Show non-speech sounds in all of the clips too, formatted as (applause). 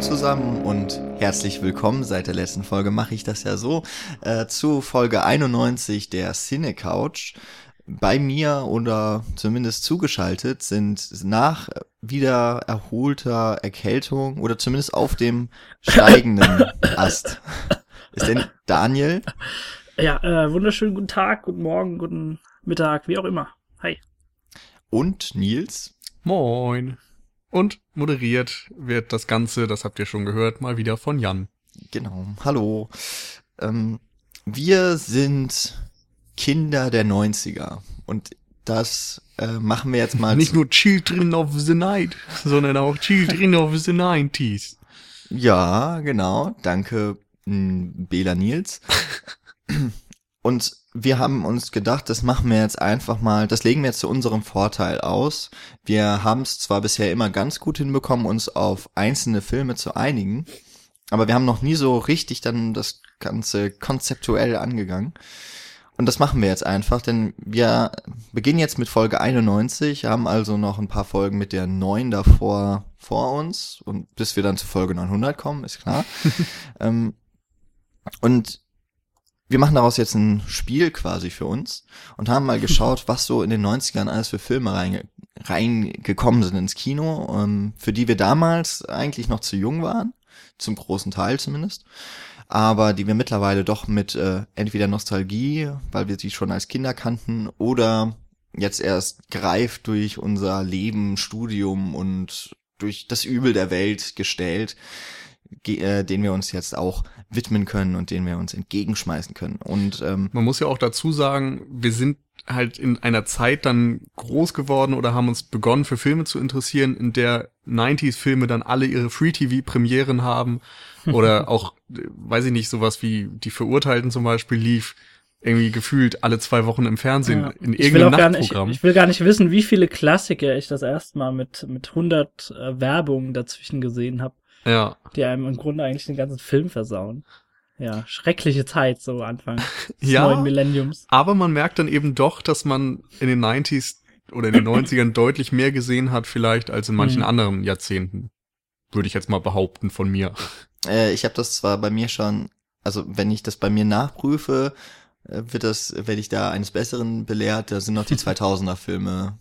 zusammen und herzlich willkommen. Seit der letzten Folge mache ich das ja so äh, zu Folge 91 der Cine Couch. Bei mir oder zumindest zugeschaltet sind nach wieder erholter Erkältung oder zumindest auf dem steigenden (laughs) Ast. Ist denn Daniel? Ja, äh, wunderschönen guten Tag, guten Morgen, guten Mittag, wie auch immer. Hi. Und Nils? Moin. Und moderiert wird das Ganze, das habt ihr schon gehört, mal wieder von Jan. Genau. Hallo. Ähm, wir sind Kinder der 90er und das äh, machen wir jetzt mal. Nicht nur Children of the Night, sondern auch Children of the 90s. Ja, genau. Danke, Bela Nils. Und wir haben uns gedacht, das machen wir jetzt einfach mal, das legen wir jetzt zu unserem Vorteil aus. Wir haben es zwar bisher immer ganz gut hinbekommen, uns auf einzelne Filme zu einigen, aber wir haben noch nie so richtig dann das Ganze konzeptuell angegangen. Und das machen wir jetzt einfach, denn wir beginnen jetzt mit Folge 91, haben also noch ein paar Folgen mit der 9 davor vor uns und bis wir dann zu Folge 900 kommen, ist klar. (laughs) ähm, und wir machen daraus jetzt ein Spiel quasi für uns und haben mal geschaut, was so in den 90ern alles für Filme reinge reingekommen sind ins Kino, ähm, für die wir damals eigentlich noch zu jung waren, zum großen Teil zumindest, aber die wir mittlerweile doch mit äh, entweder Nostalgie, weil wir sie schon als Kinder kannten, oder jetzt erst greift durch unser Leben, Studium und durch das Übel der Welt gestellt, äh, den wir uns jetzt auch widmen können und den wir uns entgegenschmeißen können. Und ähm, man muss ja auch dazu sagen, wir sind halt in einer Zeit dann groß geworden oder haben uns begonnen für Filme zu interessieren, in der 90s Filme dann alle ihre Free TV Premieren haben (laughs) oder auch, weiß ich nicht, sowas wie die Verurteilten zum Beispiel lief irgendwie gefühlt alle zwei Wochen im Fernsehen ja. in irgendeinem Nachtprogramm. Nicht, ich, ich, will gar nicht wissen, wie viele Klassiker ich das erste Mal mit mit 100 äh, Werbungen dazwischen gesehen habe. Ja. Die einem im Grunde eigentlich den ganzen Film versauen. Ja, schreckliche Zeit, so Anfang (laughs) des ja, neuen Millenniums. Aber man merkt dann eben doch, dass man in den 90s oder in den 90ern (laughs) deutlich mehr gesehen hat, vielleicht als in manchen hm. anderen Jahrzehnten. Würde ich jetzt mal behaupten von mir. Äh, ich habe das zwar bei mir schon, also wenn ich das bei mir nachprüfe, äh, wird das, werde ich da eines Besseren belehrt. Da sind noch die (laughs) 2000er Filme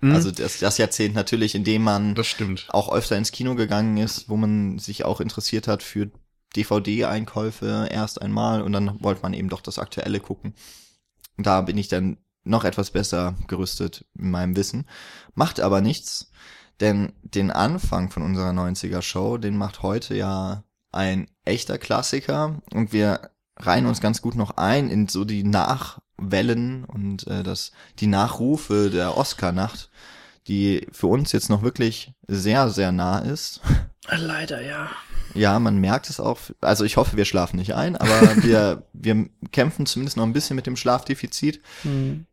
Mhm. Also das, das Jahrzehnt natürlich, in dem man das stimmt. auch öfter ins Kino gegangen ist, wo man sich auch interessiert hat für DVD-Einkäufe erst einmal und dann wollte man eben doch das Aktuelle gucken. Da bin ich dann noch etwas besser gerüstet in meinem Wissen. Macht aber nichts, denn den Anfang von unserer 90er Show, den macht heute ja ein echter Klassiker und wir reihen uns ganz gut noch ein in so die Nachwellen und äh, das die Nachrufe der Oscar-Nacht, die für uns jetzt noch wirklich sehr, sehr nah ist. Leider, ja. Ja, man merkt es auch. Also ich hoffe, wir schlafen nicht ein, aber (laughs) wir, wir kämpfen zumindest noch ein bisschen mit dem Schlafdefizit. Mhm.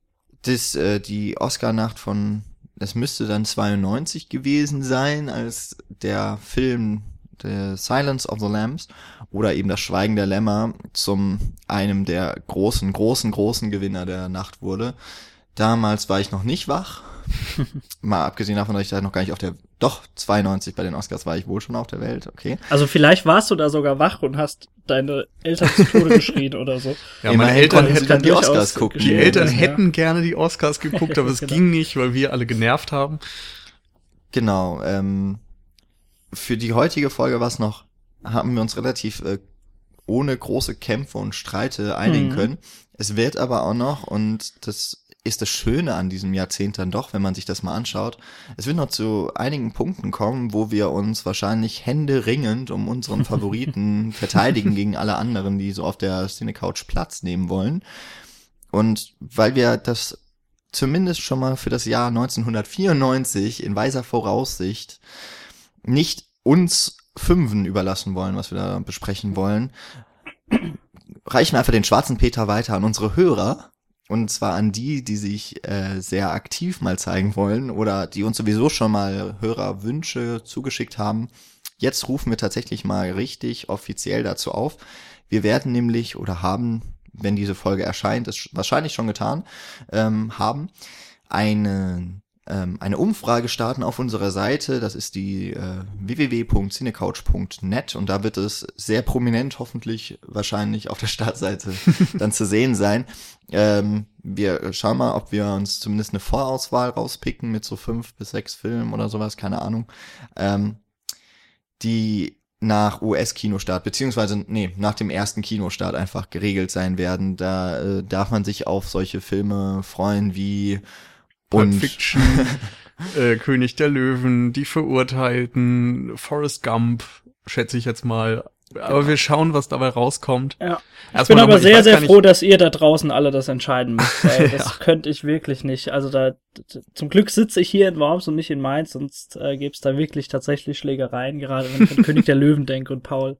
Das, äh, die Oscar-Nacht von, es müsste dann 92 gewesen sein, als der Film The Silence of the Lambs oder eben das Schweigen der Lämmer zum einem der großen, großen, großen Gewinner der Nacht wurde. Damals war ich noch nicht wach. (laughs) Mal abgesehen davon, dass ich da noch gar nicht auf der, doch 92 bei den Oscars war ich wohl schon auf der Welt, okay. Also vielleicht warst du da sogar wach und hast deine Eltern zu Tode (laughs) geschrien oder so. Ja, meine Eltern hätten dann die Oscars gucken. Die Eltern hätten gerne die Oscars geguckt, aber es genau. (laughs) ging nicht, weil wir alle genervt haben. Genau, ähm, für die heutige Folge war es noch, haben wir uns relativ äh, ohne große Kämpfe und Streite einigen mhm. können. Es wird aber auch noch, und das ist das Schöne an diesem Jahrzehnt dann doch, wenn man sich das mal anschaut. Es wird noch zu einigen Punkten kommen, wo wir uns wahrscheinlich händeringend um unseren (laughs) Favoriten verteidigen gegen alle anderen, die so auf der Cinecouch Platz nehmen wollen. Und weil wir das zumindest schon mal für das Jahr 1994 in weiser Voraussicht nicht uns Fünfen überlassen wollen, was wir da besprechen wollen, reichen wir einfach den schwarzen Peter weiter an unsere Hörer. Und zwar an die, die sich äh, sehr aktiv mal zeigen wollen oder die uns sowieso schon mal Hörerwünsche zugeschickt haben. Jetzt rufen wir tatsächlich mal richtig offiziell dazu auf. Wir werden nämlich oder haben, wenn diese Folge erscheint, ist wahrscheinlich schon getan, ähm, haben einen ähm, eine Umfrage starten auf unserer Seite. Das ist die äh, www.cinecouch.net und da wird es sehr prominent hoffentlich wahrscheinlich auf der Startseite (laughs) dann zu sehen sein. Ähm, wir schauen mal, ob wir uns zumindest eine Vorauswahl rauspicken mit so fünf bis sechs Filmen oder sowas, keine Ahnung. Ähm, die nach US-Kinostart, beziehungsweise, nee, nach dem ersten Kinostart einfach geregelt sein werden. Da äh, darf man sich auf solche Filme freuen wie und Fiction, (laughs) äh, König der Löwen, Die Verurteilten, Forrest Gump, schätze ich jetzt mal. Aber wir schauen, was dabei rauskommt. Ja. Ich Erstmal bin aber ich sehr, sehr froh, dass ihr da draußen alle das entscheiden müsst. (laughs) Weil das könnte ich wirklich nicht. Also da zum Glück sitze ich hier in Worms und nicht in Mainz, sonst äh, gäbe es da wirklich tatsächlich Schlägereien, gerade wenn ich an (laughs) König der Löwen denke und Paul.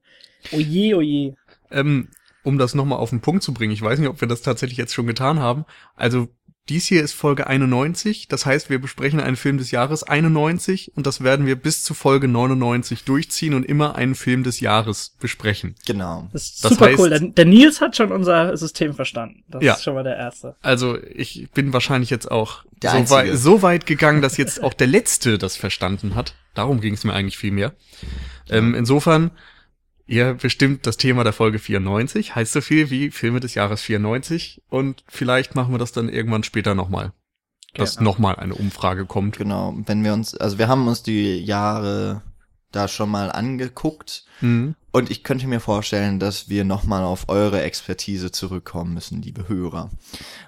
Oje, oje. Ähm, um das nochmal auf den Punkt zu bringen, ich weiß nicht, ob wir das tatsächlich jetzt schon getan haben. Also dies hier ist Folge 91, das heißt, wir besprechen einen Film des Jahres 91 und das werden wir bis zu Folge 99 durchziehen und immer einen Film des Jahres besprechen. genau. Das ist Das super heißt- cool. Der, der Nils hat schon unser System verstanden. Das Ja. ist schon mal der erste. Also ich bin wahrscheinlich jetzt auch so weit, so weit gegangen, dass jetzt auch der Letzte das verstanden hat. Darum ging es mir eigentlich viel mehr. Ähm, insofern, ihr bestimmt das Thema der Folge 94, heißt so viel wie Filme des Jahres 94 und vielleicht machen wir das dann irgendwann später nochmal. Dass Genau. nochmal eine Umfrage kommt. Genau, wenn wir uns, also wir haben uns die Jahre da schon mal angeguckt Mhm. und ich könnte mir vorstellen, dass wir nochmal auf eure Expertise zurückkommen müssen, liebe Hörer.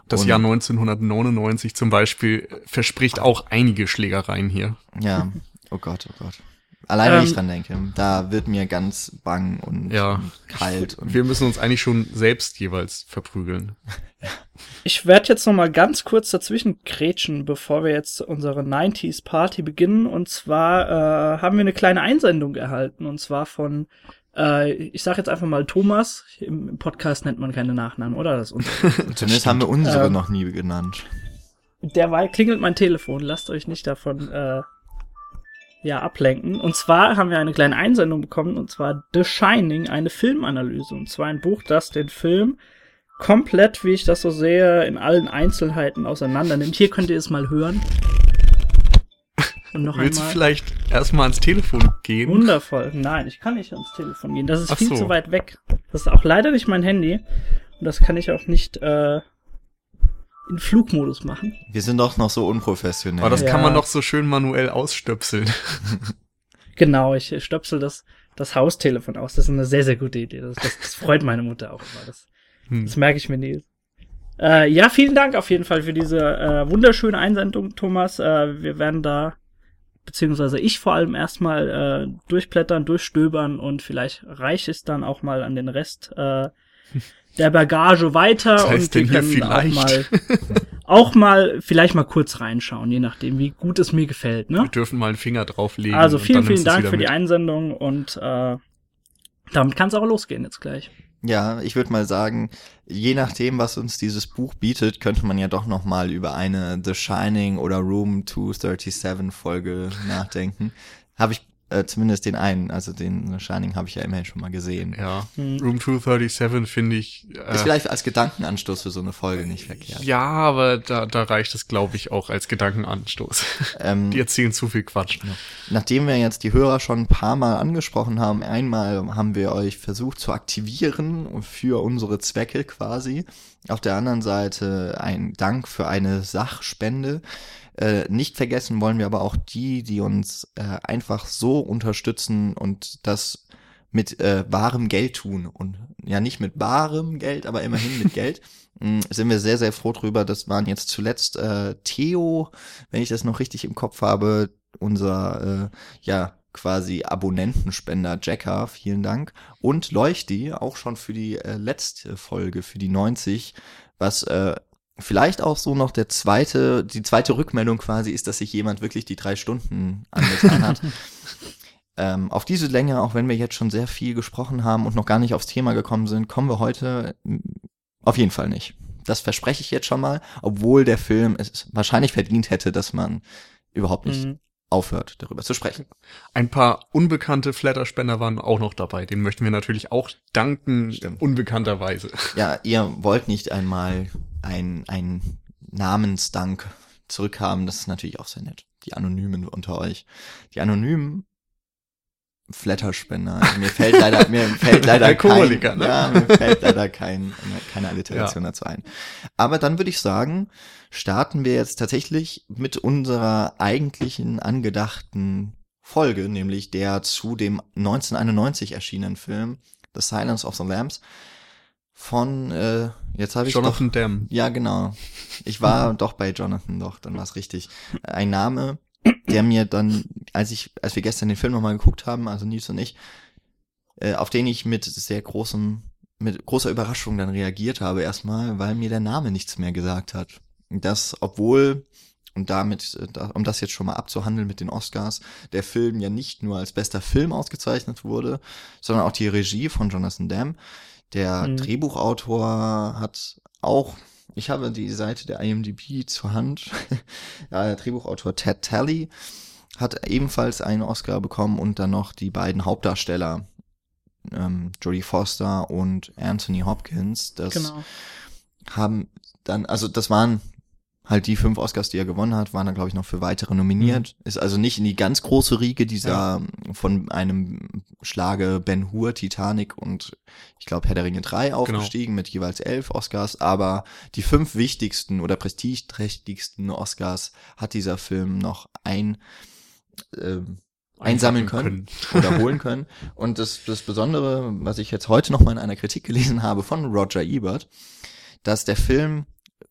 Das Und- Jahr 1999 zum Beispiel verspricht auch einige Schlägereien hier. Ja, (laughs) oh Gott, oh Gott. Allein wenn ich Ähm, dran denke, da wird mir ganz bang und, Ja. und kalt und Wir müssen uns eigentlich schon selbst jeweils verprügeln. (laughs) Ich werde jetzt noch mal ganz kurz dazwischen grätschen, bevor wir jetzt unsere 90s Party beginnen. Und zwar äh, haben wir eine kleine Einsendung erhalten. Und zwar von, äh, ich sage jetzt einfach mal Thomas. Im, Podcast nennt man keine Nachnamen, oder? Das (laughs) zumindest haben wir unsere Ähm, noch nie genannt. Derweil klingelt mein Telefon. Lasst euch nicht davon äh, ja ablenken. Und zwar haben wir eine kleine Einsendung bekommen, und zwar The Shining, eine Filmanalyse. Und zwar ein Buch, das den Film komplett, wie ich das so sehe, in allen Einzelheiten auseinander nimmt. Hier könnt ihr es mal hören. Und noch Willst du einmal. vielleicht erstmal ans Telefon gehen? Wundervoll. Nein, ich kann nicht ans Telefon gehen. Das ist Ach viel so. zu weit weg. Das ist auch leider nicht mein Handy. Und das kann ich auch nicht äh, in Flugmodus machen. Wir sind doch noch so unprofessionell. Aber das Ja. kann man doch so schön manuell ausstöpseln. (laughs) Genau, ich stöpsel das, das Haustelefon aus. Das ist eine sehr, sehr gute Idee. Das, das, das freut meine Mutter auch immer. Das, Hm. das merke ich mir nie. Äh, ja, vielen Dank auf jeden Fall für diese äh, wunderschöne Einsendung, Thomas. Äh, wir werden da, beziehungsweise ich vor allem erstmal äh, durchblättern, durchstöbern und vielleicht reicht es dann auch mal an den Rest äh, (laughs) der Bagage weiter Was heißt und wir können auch vielleicht? mal, (laughs) auch mal, vielleicht mal kurz reinschauen, je nachdem, wie gut es mir gefällt, ne? Wir dürfen mal einen Finger drauflegen. Also und vielen, dann vielen Dank für die mit. Einsendung und äh, damit kann es auch losgehen jetzt gleich. Ja, ich würde mal sagen, je nachdem, was uns dieses Buch bietet, könnte man ja doch noch mal über eine The Shining oder Room 237 Folge nachdenken. Habe ich äh, zumindest den einen, also den Shining habe ich ja immerhin schon mal gesehen. Ja, Hm. Room 237 finde ich. Äh, Ist vielleicht als Gedankenanstoß für so eine Folge nicht verkehrt. ja, aber da, da reicht es, glaube ich, auch als Gedankenanstoß. Ähm, (laughs) Die erzählen zu viel Quatsch. Nachdem wir jetzt die Hörer schon ein paar Mal angesprochen haben, einmal haben wir euch versucht zu aktivieren für unsere Zwecke quasi. Auf der anderen Seite ein Dank für eine Sachspende. Äh, nicht vergessen wollen wir aber auch die, die uns äh, einfach so unterstützen und das mit äh, barem Geld tun. Und ja, nicht mit barem Geld, aber immerhin mit (laughs) Geld. Mm, Sind wir sehr, sehr froh drüber. Das waren jetzt zuletzt äh, Theo, wenn ich das noch richtig im Kopf habe, unser äh, ja quasi Abonnentenspender Jacker, vielen Dank. Und Leuchti, auch schon für die äh, letzte Folge, für die 90, was äh, vielleicht auch so noch der zweite, die zweite Rückmeldung quasi ist, dass sich jemand wirklich die drei Stunden angetan hat. (laughs) ähm, auf diese Länge, auch wenn wir jetzt schon sehr viel gesprochen haben und noch gar nicht aufs Thema gekommen sind, kommen wir heute mm, auf jeden Fall nicht. Das verspreche ich jetzt schon mal, obwohl der Film es wahrscheinlich verdient hätte, dass man überhaupt nicht Mhm. Aufhört, darüber zu sprechen. Ein paar unbekannte Flatterspender waren auch noch dabei. Den möchten wir natürlich auch danken, Stimmt. unbekannterweise. Ja, ihr wollt nicht einmal ein, ein Namensdank zurückkamen. Das ist natürlich auch sehr nett. Die Anonymen unter euch. Die Anonymen Flatterspender. Also mir fällt leider, mir (laughs) fällt leider kein, ne? ja, mir fällt leider kein, keine Alliteration ja. dazu ein. Aber dann würde ich sagen, starten wir jetzt tatsächlich mit unserer eigentlichen angedachten Folge, nämlich der zu dem 1991 erschienenen Film The Silence of the Lambs von, äh, jetzt habe ich Jonathan doch, Demme. Ja, genau. Ich war doch bei Jonathan, doch, dann war es richtig. Ein Name, der mir dann, als ich, als wir gestern den Film nochmal geguckt haben, also Nils und ich, äh, auf den ich mit sehr großem, mit großer Überraschung dann reagiert habe erstmal, weil mir der Name nichts mehr gesagt hat. Das, obwohl und damit, um das jetzt schon mal abzuhandeln mit den Oscars, der Film ja nicht nur als bester Film ausgezeichnet wurde, sondern auch die Regie von Jonathan Demme. Der mhm. Drehbuchautor hat auch, ich habe die Seite der IMDb zur Hand, (laughs) ja, der Drehbuchautor Ted Talley hat ebenfalls einen Oscar bekommen und dann noch die beiden Hauptdarsteller, ähm, Jodie Foster und Anthony Hopkins. Das genau. haben dann, also das waren halt die fünf Oscars, die er gewonnen hat, waren dann, glaube ich, noch für weitere nominiert. Mhm. Ist also nicht in die ganz große Riege dieser ja. von einem Schlage Ben Hur, Titanic und ich glaube Herr der Ringe 3 genau. aufgestiegen genau. mit jeweils elf Oscars, aber die fünf wichtigsten oder prestigeträchtigsten Oscars hat dieser Film noch ein äh, einsammeln können, können, (laughs) oder holen können. Und das, das Besondere, was ich jetzt heute noch mal in einer Kritik gelesen habe von Roger Ebert, dass der Film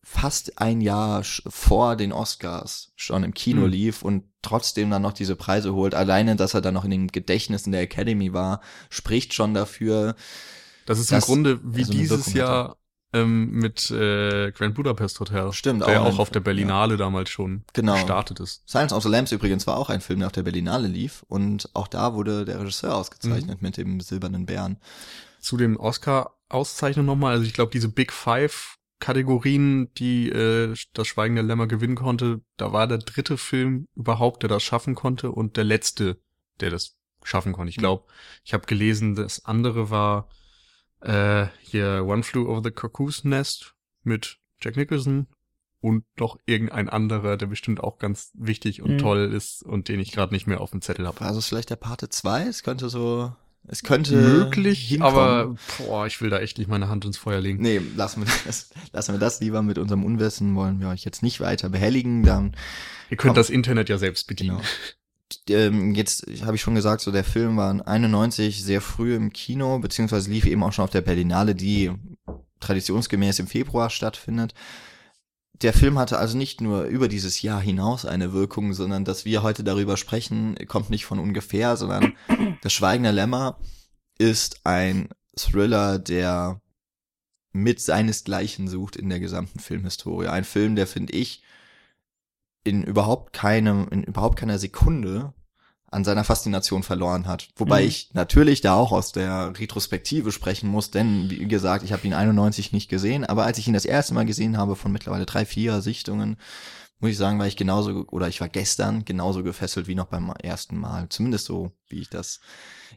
fast ein Jahr vor den Oscars schon im Kino mhm. lief und trotzdem dann noch diese Preise holt. Alleine, dass er dann noch in den Gedächtnissen der Academy war, spricht schon dafür. Das ist im Grunde wie so dieses Jahr ähm, mit äh, Grand Budapest Hotel. Stimmt, der auch, auch auf der Berlinale ja. damals schon genau. gestartet ist. Silence of the Lambs übrigens war auch ein Film, der auf der Berlinale lief und auch da wurde der Regisseur ausgezeichnet mhm. mit dem Silbernen Bären. Zu den Oscar-Auszeichnungen nochmal, also ich glaube, diese Big Five Kategorien, die äh, das Schweigen der Lämmer gewinnen konnte, da war der dritte Film überhaupt, der das schaffen konnte und der letzte, der das schaffen konnte. Ich glaube, ich habe gelesen, das andere war äh, hier One Flew Over the Cuckoo's Nest mit Jack Nicholson und noch irgendein anderer, der bestimmt auch ganz wichtig und mhm. toll ist und den ich gerade nicht mehr auf dem Zettel habe. Also vielleicht der Pate 2? Es könnte so es könnte möglich, hinkommen. aber boah, ich will da echt nicht meine Hand ins Feuer legen. Nee, lassen wir das, lassen wir das lieber mit unserem Unwissen, wollen wir euch jetzt nicht weiter behelligen. Dann Ihr könnt kommt, das Internet ja selbst bedienen. Genau. Ähm, jetzt habe ich schon gesagt, so der Film war 91 sehr früh im Kino, beziehungsweise lief eben auch schon auf der Berlinale, die traditionsgemäß im Februar stattfindet der Film hatte also nicht nur über dieses Jahr hinaus eine Wirkung, sondern dass wir heute darüber sprechen, kommt nicht von ungefähr, sondern (clears throat) Das Schweigende Lämmer ist ein Thriller, der mit seinesgleichen sucht in der gesamten Filmhistorie. Ein Film, der finde ich in überhaupt keinem, in überhaupt keiner Sekunde an seiner Faszination verloren hat. Wobei mhm. ich natürlich da auch aus der Retrospektive sprechen muss, denn wie gesagt, ich habe ihn 91 nicht gesehen, aber als ich ihn das erste Mal gesehen habe von mittlerweile drei, vier Sichtungen, muss ich sagen, war ich genauso, oder ich war gestern genauso gefesselt wie noch beim ersten Mal. Zumindest so, wie ich das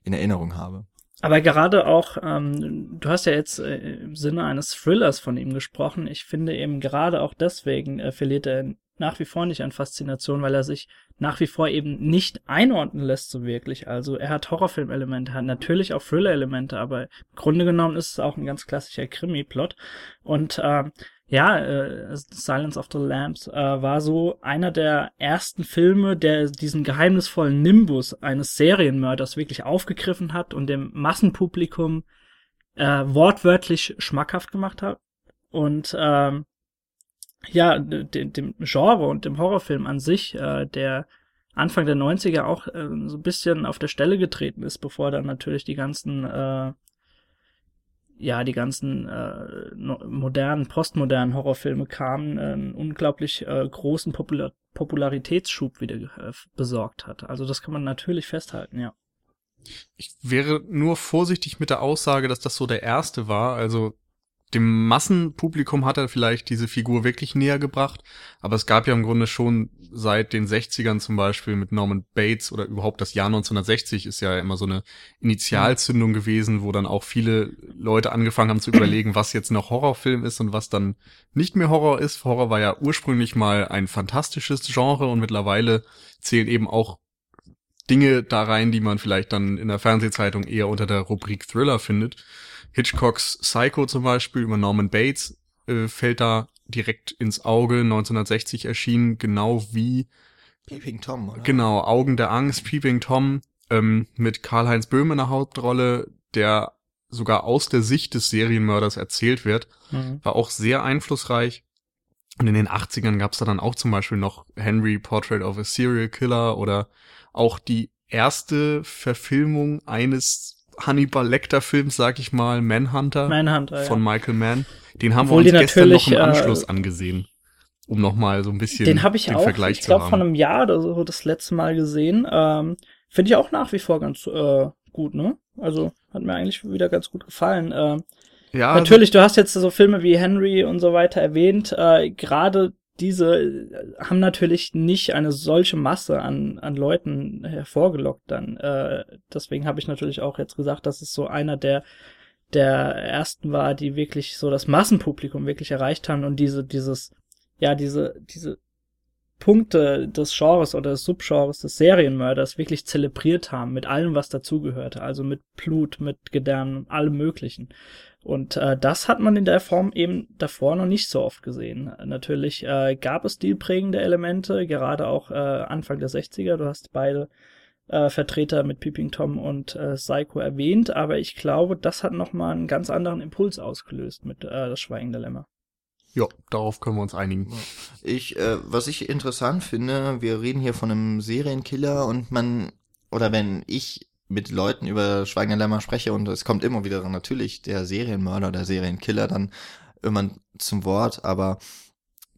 in Erinnerung habe. Aber gerade auch, ähm, du hast ja jetzt äh, im Sinne eines Thrillers von ihm gesprochen. Ich finde eben gerade auch deswegen äh, verliert er nach wie vor nicht an Faszination, weil er sich nach wie vor eben nicht einordnen lässt so wirklich. Also er hat Horrorfilmelemente, hat natürlich auch Thriller-Elemente, aber im Grunde genommen ist es auch ein ganz klassischer Krimi-Plot. Und äh, ja, äh, Silence of the Lambs äh, war so einer der ersten Filme, der diesen geheimnisvollen Nimbus eines Serienmörders wirklich aufgegriffen hat und dem Massenpublikum äh, wortwörtlich schmackhaft gemacht hat. Und ähm, ja, dem, dem Genre und dem Horrorfilm an sich, äh, der Anfang der 90er auch äh, so ein bisschen auf der Stelle getreten ist, bevor dann natürlich die ganzen äh, ja, die ganzen äh, modernen, postmodernen Horrorfilme kamen, äh, einen unglaublich äh, großen Popular Popularitätsschub wieder äh, besorgt hat. Also das kann man natürlich festhalten, ja. Ich wäre nur vorsichtig mit der Aussage, dass das so der erste war. Also dem Massenpublikum hat er vielleicht diese Figur wirklich näher gebracht, aber es gab ja im Grunde schon seit den 60ern zum Beispiel mit Norman Bates oder überhaupt das Jahr 1960 ist ja immer so eine Initialzündung gewesen, wo dann auch viele Leute angefangen haben zu überlegen, was jetzt noch Horrorfilm ist und was dann nicht mehr Horror ist. Horror war ja ursprünglich mal ein fantastisches Genre und mittlerweile zählen eben auch Dinge da rein, die man vielleicht dann in der Fernsehzeitung eher unter der Rubrik Thriller findet. Hitchcocks Psycho zum Beispiel über Norman Bates äh, fällt da direkt ins Auge, 1960 erschienen, genau wie Peeping Tom, oder? Genau, Augen der Angst, Peeping Tom, ähm, mit Karl-Heinz Böhme in der Hauptrolle, der sogar aus der Sicht des Serienmörders erzählt wird, Mhm. war auch sehr einflussreich. Und in den 80ern gab es da dann auch zum Beispiel noch Henry Portrait of a Serial Killer oder auch die erste Verfilmung eines Hannibal Lecter Films, sag ich mal, Manhunter Manhunter, von ja. Michael Mann. Den haben Obwohl wir uns gestern noch im äh, Anschluss angesehen, um nochmal so ein bisschen Den habe ich den auch, Vergleich ich zu glaube, haben. von einem Jahr oder so das letzte Mal gesehen. Ähm, Finde ich auch nach wie vor ganz äh, gut, ne? Also hat mir eigentlich wieder ganz gut gefallen. Ähm, ja, also Natürlich, du hast jetzt so Filme wie Henry und so weiter erwähnt. Äh, Gerade diese äh, haben natürlich nicht eine solche Masse an, an Leuten hervorgelockt dann. Äh, deswegen habe ich natürlich auch jetzt gesagt, dass es so einer der der ersten war, die wirklich so das Massenpublikum wirklich erreicht haben und diese dieses ja diese diese Punkte des Genres oder des Subgenres des Serienmörders wirklich zelebriert haben mit allem, was dazugehörte, also mit Blut, mit Gedärmen, allem Möglichen. Und äh, das hat man in der Form eben davor noch nicht so oft gesehen. Natürlich äh, gab es stilprägende Elemente, gerade auch äh, Anfang der 60er. Du hast beide äh, Vertreter mit Peeping Tom und äh, Psycho erwähnt, aber ich glaube, das hat nochmal einen ganz anderen Impuls ausgelöst mit äh, das Schweigende Lämmer. ja, darauf können wir uns einigen. Ich, äh, was ich interessant finde, wir reden hier von einem Serienkiller und man, oder wenn ich mit Leuten über Schweigende Lämmer spreche und es kommt immer wieder natürlich der Serienmörder, der Serienkiller dann irgendwann zum Wort, aber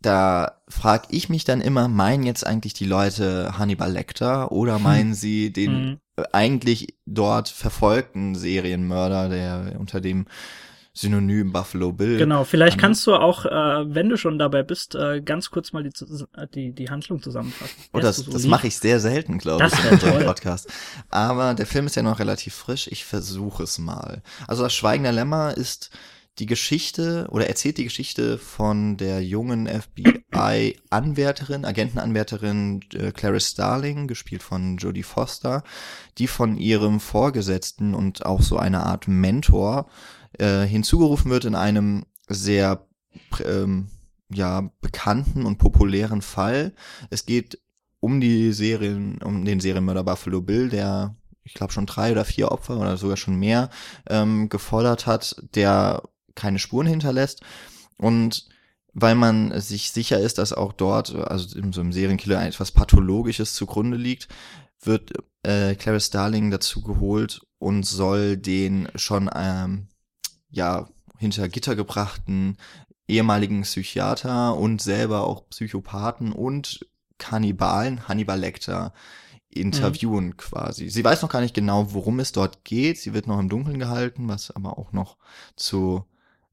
da frage ich mich dann immer, meinen jetzt eigentlich die Leute Hannibal Lecter oder meinen sie den Mhm. eigentlich dort verfolgten Serienmörder, der unter dem Synonym Buffalo Bill. Genau, vielleicht An- kannst du auch, äh, wenn du schon dabei bist, äh, ganz kurz mal die, die, die Handlung zusammenfassen. Oh, das, so das mache ich sehr selten, glaube ich, in unserem. Podcast. Aber der Film ist ja noch relativ frisch. Ich versuche es mal. Also das Schweigende Lämmer ist die Geschichte oder erzählt die Geschichte von der jungen FBI-Anwärterin, Agentenanwärterin äh, Clarice Starling, gespielt von Jodie Foster, die von ihrem Vorgesetzten und auch so eine Art Mentor äh, hinzugerufen wird in einem sehr ähm, ja bekannten und populären Fall. Es geht um die Serien, um den Serienmörder Buffalo Bill, der ich glaube schon drei oder vier Opfer oder sogar schon mehr ähm, gefordert hat, der keine Spuren hinterlässt und weil man sich sicher ist, dass auch dort, also in so einem Serienkiller etwas Pathologisches zugrunde liegt, wird äh, Clarice Starling dazu geholt und soll den schon ähm, ja hinter Gitter gebrachten ehemaligen Psychiater und selber auch Psychopathen und Kannibalen, Hannibal Lecter, interviewen quasi. Sie weiß noch gar nicht genau, worum es dort geht. Sie wird noch im Dunkeln gehalten, was aber auch noch zu,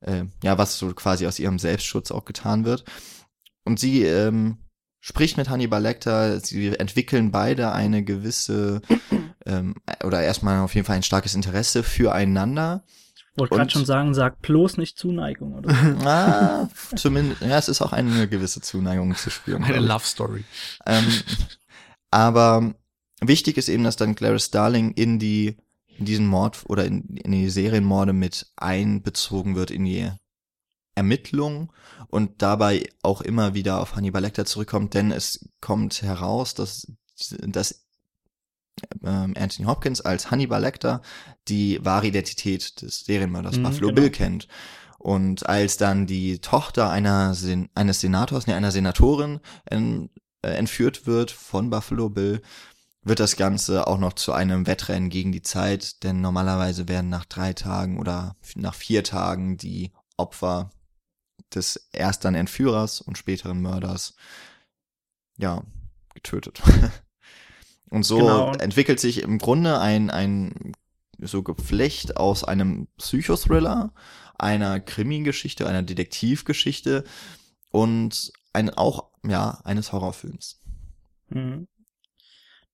äh, ja, was so quasi aus ihrem Selbstschutz auch getan wird. Und sie ähm, spricht mit Hannibal Lecter. Sie entwickeln beide eine gewisse (clears throat) ähm, oder erstmal auf jeden Fall ein starkes Interesse füreinander. Wollte gerade schon sagen, sag bloß nicht Zuneigung oder so. (laughs) Ah, zumindest, ja, es ist auch eine gewisse Zuneigung zu spüren. Eine. Love Story. Ähm, aber wichtig ist eben, dass dann Clarice Starling in die in diesen Mord oder in, in die Serienmorde mit einbezogen wird in die Ermittlung und dabei auch immer wieder auf Hannibal Lecter zurückkommt, denn es kommt heraus, dass, dass ähm, Anthony Hopkins als Hannibal Lecter die wahre Identität des Serienmörders Mhm, Buffalo genau. Bill kennt. Und als dann die Tochter einer Sen eines Senators, nee, einer Senatorin en äh, entführt wird von Buffalo Bill, wird das Ganze auch noch zu einem Wettrennen gegen die Zeit, denn normalerweise werden nach drei Tagen oder nach vier Tagen die Opfer des erst dann Entführers und späteren Mörders ja getötet. (laughs) und so Genau. entwickelt sich im Grunde ein ein so Geflecht aus einem Psychothriller, einer Krimi-Geschichte, einer Detektivgeschichte und ein, auch, ja, eines Horrorfilms. Mhm.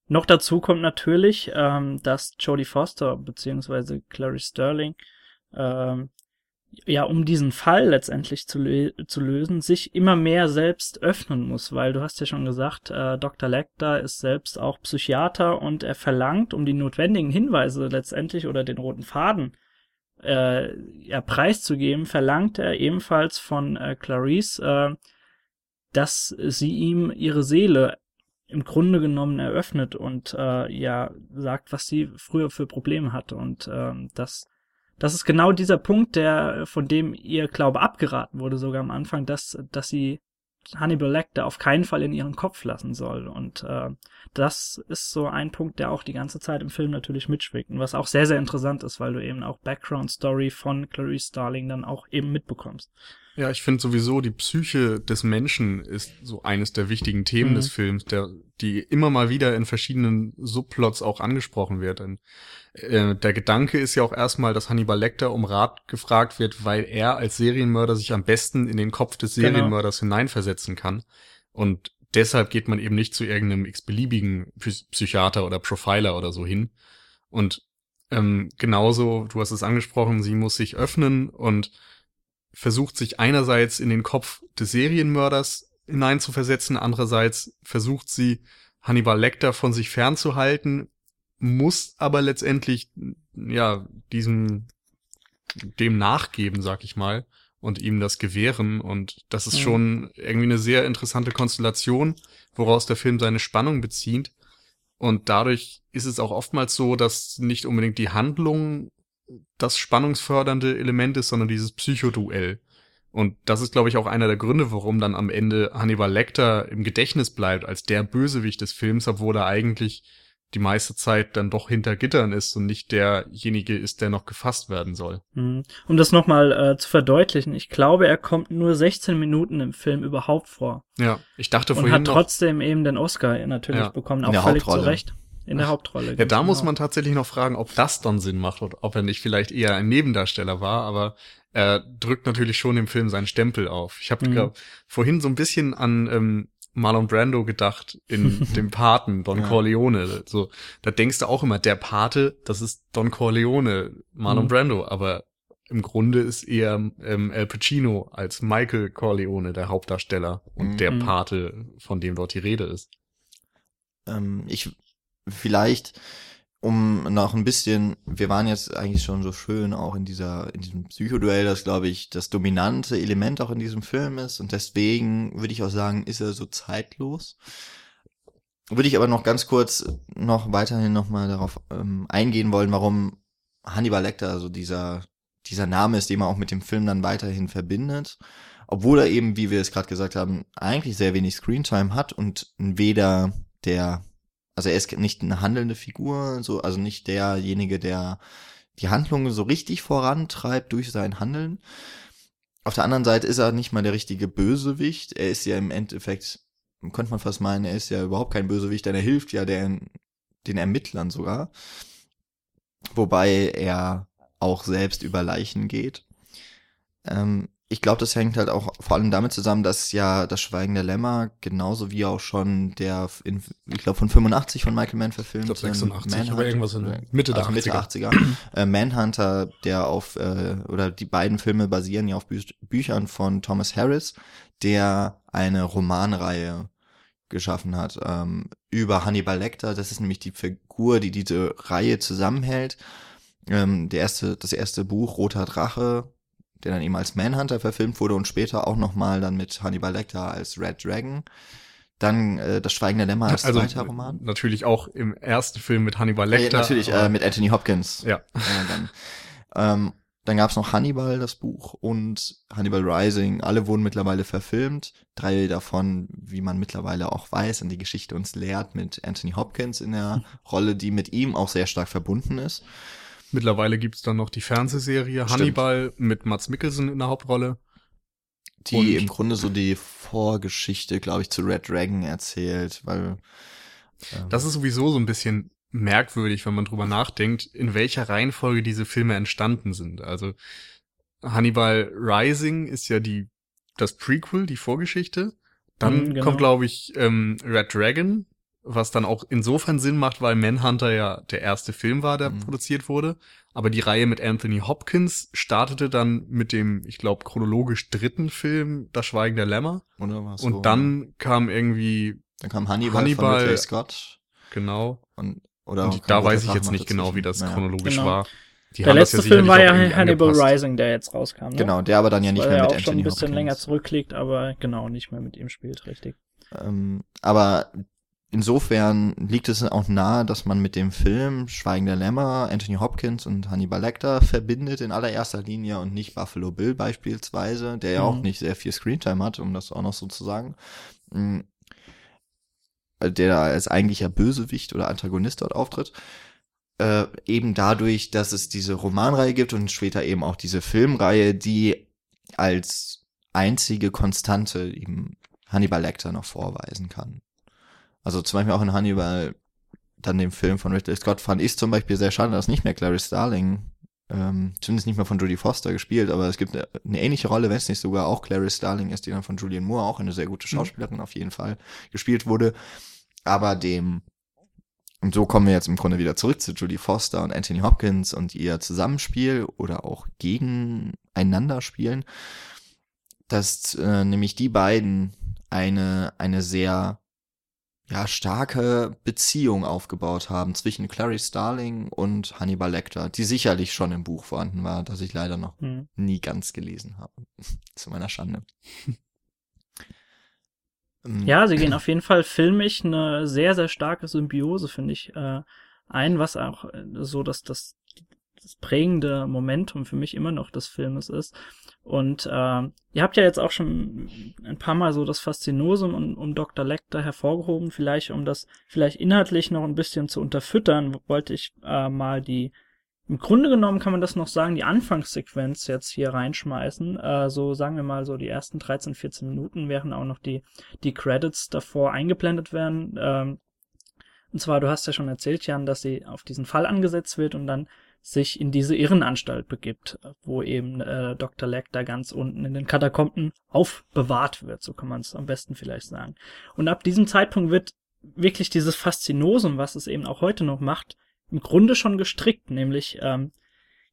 Noch dazu kommt natürlich, ähm, dass Jodie Foster beziehungsweise Clarice Sterling ähm, ja, um diesen Fall letztendlich zu, zu lösen, sich immer mehr selbst öffnen muss, weil du hast ja schon gesagt, äh, Dr. Lecter ist selbst auch Psychiater und er verlangt, um die notwendigen Hinweise letztendlich oder den roten Faden äh, ja, preiszugeben, verlangt er ebenfalls von äh, Clarice, äh, dass sie ihm ihre Seele im Grunde genommen eröffnet und äh, ja sagt, was sie früher für Probleme hatte und äh, das das ist genau dieser Punkt, der, von dem ihr Glaube abgeraten wurde, sogar am Anfang, dass, dass sie Hannibal Lecter auf keinen Fall in ihren Kopf lassen soll. Und äh, das ist so ein Punkt, der auch die ganze Zeit im Film natürlich mitschwingt. Und was auch sehr, sehr interessant ist, weil du eben auch Background Story von Clarice Starling dann auch eben mitbekommst. Ja, ich finde sowieso, die Psyche des Menschen ist so eines der wichtigen Themen mhm. des Films, der, die immer mal wieder in verschiedenen Subplots auch angesprochen wird. Und, äh, der Gedanke ist ja auch erstmal, dass Hannibal Lecter um Rat gefragt wird, weil er als Serienmörder sich am besten in den Kopf des genau. Serienmörders genau. hineinversetzen kann. Und deshalb geht man eben nicht zu irgendeinem x-beliebigen Psychiater oder Profiler oder so hin. Und ähm, genauso, du hast es angesprochen, sie muss sich öffnen und versucht sich einerseits in den Kopf des Serienmörders hineinzuversetzen, andererseits versucht sie Hannibal Lecter von sich fernzuhalten, muss aber letztendlich ja diesem dem nachgeben, sag ich mal, und ihm das gewähren und das ist mhm. schon irgendwie eine sehr interessante Konstellation, woraus der Film seine Spannung bezieht. Und dadurch ist es auch oftmals so, dass nicht unbedingt die Handlung das spannungsfördernde Element ist, sondern dieses Psychoduell. Und das ist, glaube ich, auch einer der Gründe, warum dann am Ende Hannibal Lecter im Gedächtnis bleibt als der Bösewicht des Films, obwohl er eigentlich die meiste Zeit dann doch hinter Gittern ist und nicht derjenige ist, der noch gefasst werden soll. Mhm. Um das nochmal äh, zu verdeutlichen, ich glaube, er kommt nur 16 Minuten im Film überhaupt vor. Ja, ich dachte und vorhin Und hat trotzdem eben den Oscar natürlich ja, bekommen, auch völlig zu Recht. In der Hauptrolle. Ja, da genau. muss man tatsächlich noch fragen, ob das dann Sinn macht oder ob er nicht vielleicht eher ein Nebendarsteller war, aber er drückt natürlich schon im Film seinen Stempel auf. Ich habe mhm. vorhin so ein bisschen an ähm, Marlon Brando gedacht in (laughs) dem Paten Don ja. Corleone. So, da denkst du auch immer, der Pate, das ist Don Corleone, Marlon mhm. Brando, aber im Grunde ist eher ähm, Al Pacino als Michael Corleone der Hauptdarsteller und mhm. der Pate, von dem dort die Rede ist. Ähm, ich vielleicht um noch ein bisschen, wir waren jetzt eigentlich schon so schön auch in dieser, in diesem Psychoduell, das glaube ich das dominante Element auch in diesem Film ist und deswegen würde ich auch sagen, ist er so zeitlos. Würde ich aber noch ganz kurz noch weiterhin nochmal darauf ähm, eingehen wollen, warum Hannibal Lecter, also dieser, dieser Name ist, den man auch mit dem Film dann weiterhin verbindet. Obwohl er eben, wie wir es gerade gesagt haben, eigentlich sehr wenig Screentime hat und weder der also er ist nicht eine handelnde Figur, so, also nicht derjenige, der die Handlung so richtig vorantreibt durch sein Handeln. Auf der anderen Seite ist er nicht mal der richtige Bösewicht. Er ist ja im Endeffekt, könnte man fast meinen, er ist ja überhaupt kein Bösewicht, denn er hilft ja den, den Ermittlern sogar. Wobei er auch selbst über Leichen geht. Ähm, ich glaube, das hängt halt auch vor allem damit zusammen, dass ja das Schweigen der Lämmer genauso wie auch schon der, in, ich glaube von 85 von Michael Mann verfilmt. Ich glaube 86, Manhunter, aber irgendwas in Mitte der also 80er. Mitte 80er. äh, Manhunter, der auf, äh, oder die beiden Filme basieren ja auf Bü Büchern von Thomas Harris, der eine Romanreihe geschaffen hat ähm, über Hannibal Lecter. Das ist nämlich die Figur, die diese Reihe zusammenhält. Ähm, der erste, das erste Buch Roter Drache der dann eben als Manhunter verfilmt wurde und später auch nochmal dann mit Hannibal Lecter als Red Dragon. Dann äh, Das Schweigen der Lämmer als also, zweiter Roman. Natürlich auch im ersten Film mit Hannibal Lecter. Ja, natürlich, äh, mit Anthony Hopkins. Ja. Äh, dann ähm, dann gab es noch Hannibal, das Buch, und Hannibal Rising. Alle wurden mittlerweile verfilmt. Drei davon, wie man mittlerweile auch weiß und die Geschichte uns lehrt, mit Anthony Hopkins in der (laughs) Rolle, die mit ihm auch sehr stark verbunden ist. Mittlerweile gibt's dann noch die Fernsehserie Stimmt. Hannibal mit Mats Mikkelsen in der Hauptrolle. Die Und im Grunde so die Vorgeschichte, glaube ich, zu Red Dragon erzählt, weil. Ähm, das ist sowieso so ein bisschen merkwürdig, wenn man drüber nachdenkt, in welcher Reihenfolge diese Filme entstanden sind. Also Hannibal Rising ist ja die das Prequel, die Vorgeschichte. Dann Mhm, genau. kommt, glaube ich, ähm, Red Dragon, was dann auch insofern Sinn macht, weil Manhunter ja der erste Film war, der Mhm. produziert wurde. Aber die Reihe mit Anthony Hopkins startete dann mit dem, ich glaube, chronologisch dritten Film, Das Schweigen der Lämmer. Oder was? Und dann kam irgendwie, dann kam Hannibal, Hannibal- von Ridley Scott. genau, Und, oder und da weiß ich jetzt nicht genau, wie das Naja. chronologisch Genau. war. Die Der letzte Film war ja Hannibal angepasst. Rising, der jetzt rauskam. Ne? Genau, der aber dann ja nicht Weil mehr er mit auch schon Anthony ein bisschen Hopkins. länger zurückliegt, aber genau, nicht mehr mit ihm spielt, richtig. Ähm, aber insofern liegt es auch nahe, dass man mit dem Film Schweigen der Lämmer Anthony Hopkins und Hannibal Lecter verbindet in allererster Linie und nicht Buffalo Bill beispielsweise, der ja Mhm. auch nicht sehr viel Screentime hat, um das auch noch so zu sagen. Mm, Der da als eigentlicher Bösewicht oder Antagonist dort auftritt. Äh, eben dadurch, dass es diese Romanreihe gibt und später eben auch diese Filmreihe, die als einzige Konstante eben Hannibal Lecter noch vorweisen kann. Also zum Beispiel auch in Hannibal, dann dem Film von Ridley Scott, fand ich zum Beispiel sehr schade, dass nicht mehr Clarice Starling, ähm, zumindest nicht mehr von Jodie Foster gespielt, aber es gibt eine, eine ähnliche Rolle, wenn es nicht sogar auch Clarice Starling ist, die dann von Julianne Moore, auch eine sehr gute Schauspielerin auf jeden Fall, gespielt wurde. Aber dem, und so kommen wir jetzt im Grunde wieder zurück zu Judy Foster und Anthony Hopkins und ihr Zusammenspiel oder auch gegeneinander spielen, dass äh, nämlich die beiden eine, eine sehr ja, starke Beziehung aufgebaut haben zwischen Clarice Starling und Hannibal Lecter, die sicherlich schon im Buch vorhanden war, das ich leider noch Hm. nie ganz gelesen habe. (laughs) Zu meiner Schande. (laughs) Ähm, Ja, sie gehen auf jeden Fall filmisch eine sehr, sehr starke Symbiose, finde ich, äh, ein, was auch äh, so, dass das, das prägende Momentum für mich immer noch des Filmes ist. Und äh, ihr habt ja jetzt auch schon ein paar Mal so das Faszinosum um, um Dr. Lecter hervorgehoben, vielleicht um das vielleicht inhaltlich noch ein bisschen zu unterfüttern, wollte ich äh, mal die im Grunde genommen kann man das noch sagen, die Anfangssequenz jetzt hier reinschmeißen. Äh, so sagen wir mal so die ersten 13, 14 Minuten, während auch noch die, die Credits davor eingeblendet werden. Ähm, und zwar, du hast ja schon erzählt, Jan, dass sie auf diesen Fall angesetzt wird und dann sich in diese Irrenanstalt begibt, wo eben äh, Dr. Lecter ganz unten in den Katakomben aufbewahrt wird, so kann man es am besten vielleicht sagen. Und ab diesem Zeitpunkt wird wirklich dieses Faszinosum, was es eben auch heute noch macht, im Grunde schon gestrickt, nämlich ähm,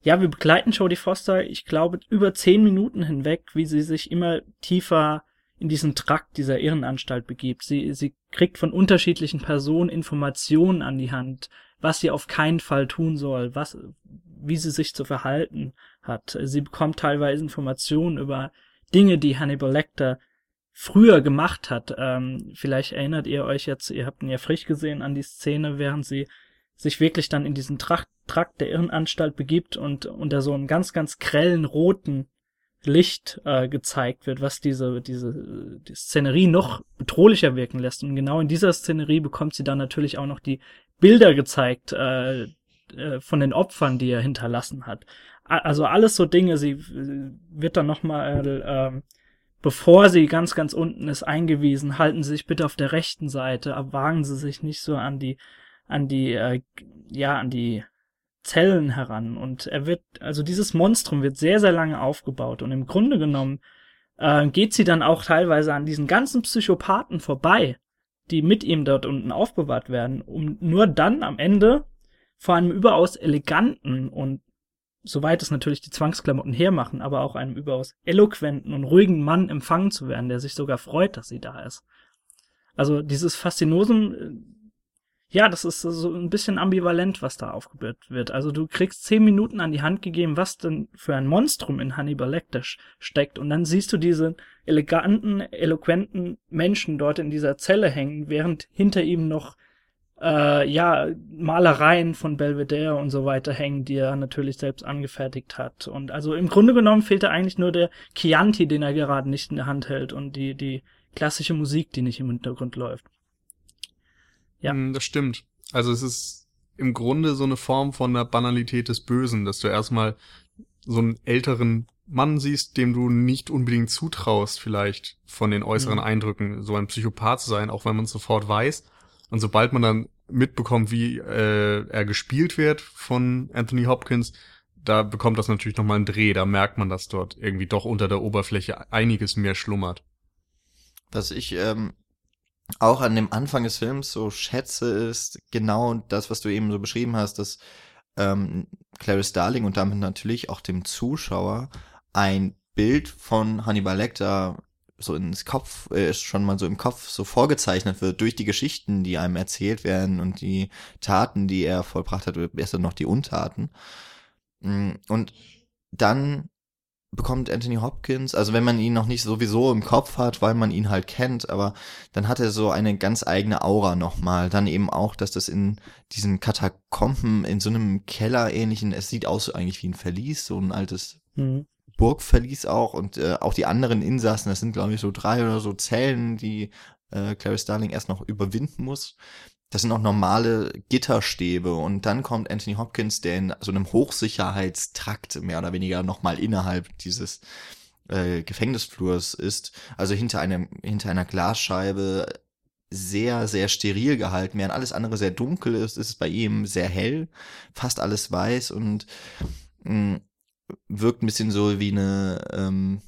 ja, wir begleiten Jodie Foster, ich glaube, über zehn Minuten hinweg, wie sie sich immer tiefer in diesen Trakt dieser Irrenanstalt begibt. Sie, sie kriegt von unterschiedlichen Personen Informationen an die Hand, was sie auf keinen Fall tun soll, was, wie sie sich zu verhalten hat. Sie bekommt teilweise Informationen über Dinge, die Hannibal Lecter früher gemacht hat. Ähm, vielleicht erinnert ihr euch jetzt, ihr habt ihn ja frisch gesehen an die Szene, während sie sich wirklich dann in diesen Trakt, Trakt der Irrenanstalt begibt und unter so einem ganz, ganz grellen roten Licht äh, gezeigt wird, was diese, diese die Szenerie noch bedrohlicher wirken lässt. Und genau in dieser Szenerie bekommt sie dann natürlich auch noch die Bilder gezeigt äh, äh, von den Opfern, die er hinterlassen hat. Also alles so Dinge, sie äh, wird dann nochmal, äh, bevor sie ganz, ganz unten ist, eingewiesen, halten Sie sich bitte auf der rechten Seite, wagen Sie sich nicht so an die, an die, äh, ja, an die Zellen heran. Und er wird, also dieses Monstrum wird sehr, sehr lange aufgebaut. Und im Grunde genommen äh, geht sie dann auch teilweise an diesen ganzen Psychopathen vorbei, die mit ihm dort unten aufbewahrt werden, um nur dann am Ende vor einem überaus eleganten und soweit es natürlich die Zwangsklamotten hermachen, aber auch einem überaus eloquenten und ruhigen Mann empfangen zu werden, der sich sogar freut, dass sie da ist. Also dieses Faszinosum, äh, ja, das ist so ein bisschen ambivalent, was da aufgebaut wird. Also du kriegst zehn Minuten an die Hand gegeben, was denn für ein Monstrum in Hannibal Lecter steckt. Und dann siehst du diese eleganten, eloquenten Menschen dort in dieser Zelle hängen, während hinter ihm noch äh, ja, Malereien von Belvedere und so weiter hängen, die er natürlich selbst angefertigt hat. Und also im Grunde genommen fehlt da eigentlich nur der Chianti, den er gerade nicht in der Hand hält und die, die klassische Musik, die nicht im Hintergrund läuft. Ja. Mm, Das stimmt. Also es ist im Grunde so eine Form von der Banalität des Bösen, dass du erstmal so einen älteren Mann siehst, dem du nicht unbedingt zutraust, vielleicht von den äußeren Mhm. Eindrücken, so ein Psychopath zu sein, auch wenn man es sofort weiß. Und sobald man dann mitbekommt, wie äh, er gespielt wird von Anthony Hopkins, da bekommt das natürlich nochmal einen Dreh, da merkt man, dass dort irgendwie doch unter der Oberfläche einiges mehr schlummert. Was ich ähm, auch an dem Anfang des Films so schätze, ist genau das, was du eben so beschrieben hast, dass ähm, Clarice Darling und damit natürlich auch dem Zuschauer ein Bild von Hannibal Lecter so ins Kopf, äh, schon mal so im Kopf so vorgezeichnet wird durch die Geschichten, die einem erzählt werden und die Taten, die er vollbracht hat, besser noch die Untaten. Mm, und dann bekommt Anthony Hopkins, also wenn man ihn noch nicht sowieso im Kopf hat, weil man ihn halt kennt, aber dann hat er so eine ganz eigene Aura nochmal. Dann eben auch, dass das in diesen Katakomben, in so einem Keller ähnlichen, es sieht aus eigentlich wie ein Verlies, so ein altes mhm. Burgverlies auch und äh, auch die anderen Insassen, das sind glaube ich so drei oder so Zellen, die äh, Clarice Starling erst noch überwinden muss. Das sind auch normale Gitterstäbe und dann kommt Anthony Hopkins, der in so einem Hochsicherheitstrakt mehr oder weniger nochmal innerhalb dieses äh, Gefängnisflurs ist, also hinter einem hinter einer Glasscheibe sehr sehr steril gehalten, während alles andere sehr dunkel ist, ist es bei ihm sehr hell, fast alles weiß und mh, mm, wirkt ein bisschen so wie eine ähm,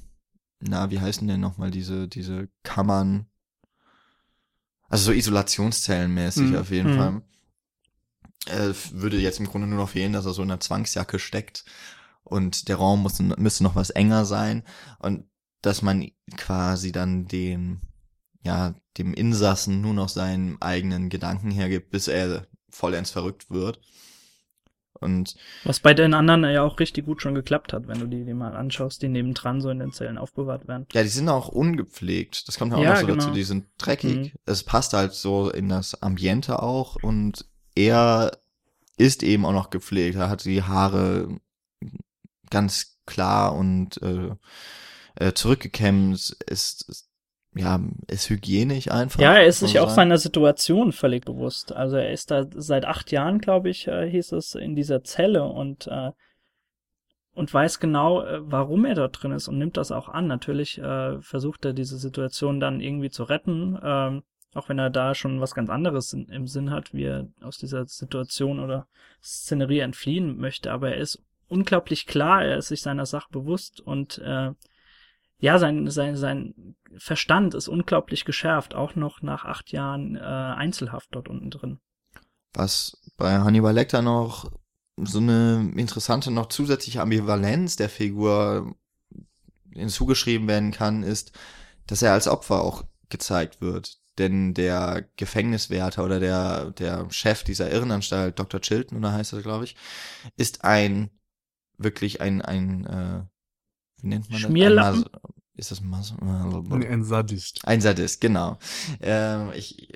na, wie heißen denn nochmal diese, diese Kammern, also so Isolationszellen-mäßig mhm. auf jeden mhm. Fall. Äh, würde jetzt im Grunde nur noch fehlen, dass er so in einer Zwangsjacke steckt und der Raum muss, müsste noch was enger sein und dass man quasi dann dem, ja, dem Insassen nur noch seinen eigenen Gedanken hergibt, bis er vollends verrückt wird. Und Was bei den anderen ja auch richtig gut schon geklappt hat, wenn du die, die mal anschaust, die nebendran so in den Zellen aufbewahrt werden. Ja, die sind auch ungepflegt. Das kommt ja auch ja, noch so genau. dazu. Die sind dreckig. Mhm. Es passt halt so in das Ambiente auch und er ist eben auch noch gepflegt. Er hat die Haare ganz klar und äh, äh, zurückgekämmt, ist, ist ja, ist hygienisch einfach. Ja, er ist sich auch seiner Situation völlig bewusst. Also er ist da seit acht Jahren, glaube ich, äh, hieß es, in dieser Zelle und äh, und weiß genau, äh, warum er dort drin ist und nimmt das auch an. Natürlich äh, versucht er diese Situation dann irgendwie zu retten, ähm, auch wenn er da schon was ganz anderes in, im Sinn hat, wie er aus dieser Situation oder Szenerie entfliehen möchte. Aber er ist unglaublich klar, er ist sich seiner Sache bewusst und äh, ja, sein, sein, sein Verstand ist unglaublich geschärft, auch noch nach acht Jahren äh, Einzelhaft dort unten drin. Was bei Hannibal Lecter noch so eine interessante, noch zusätzliche Ambivalenz der Figur hinzugeschrieben werden kann, ist, dass er als Opfer auch gezeigt wird. Denn der Gefängniswärter oder der, der Chef dieser Irrenanstalt, Dr. Chilton, oder heißt er, glaube ich, ist ein, wirklich ein, ein, äh, wie nennt man Schmierlappen? das? Ein ist das Mas ein Sadist. Ein Sadist, genau. Ähm, ich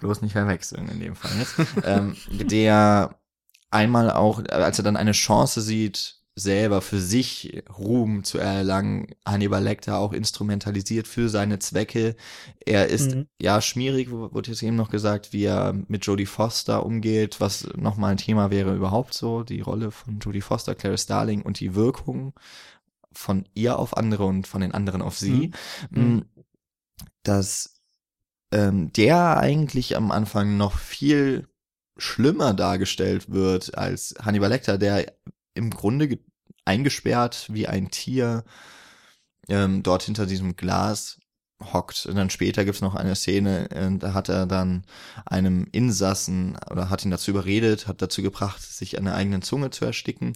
bloß nicht verwechseln in dem Fall jetzt. (laughs) ähm, der einmal auch, als er dann eine Chance sieht, selber für sich Ruhm zu erlangen, Hannibal Lecter auch instrumentalisiert für seine Zwecke. Er ist mhm. ja schmierig, wurde jetzt eben noch gesagt, wie er mit Jodie Foster umgeht, was nochmal ein Thema wäre überhaupt so, die Rolle von Jodie Foster, Clarice Starling und die Wirkung von ihr auf andere und von den anderen auf sie, mhm. Mm, dass ähm, der eigentlich am Anfang noch viel schlimmer dargestellt wird als Hannibal Lecter, der im Grunde eingesperrt wie ein Tier ähm, dort hinter diesem Glas hockt. Und dann später gibt's noch eine Szene, äh, da hat er dann einem Insassen oder hat ihn dazu überredet, hat dazu gebracht, sich an der eigenen Zunge zu ersticken.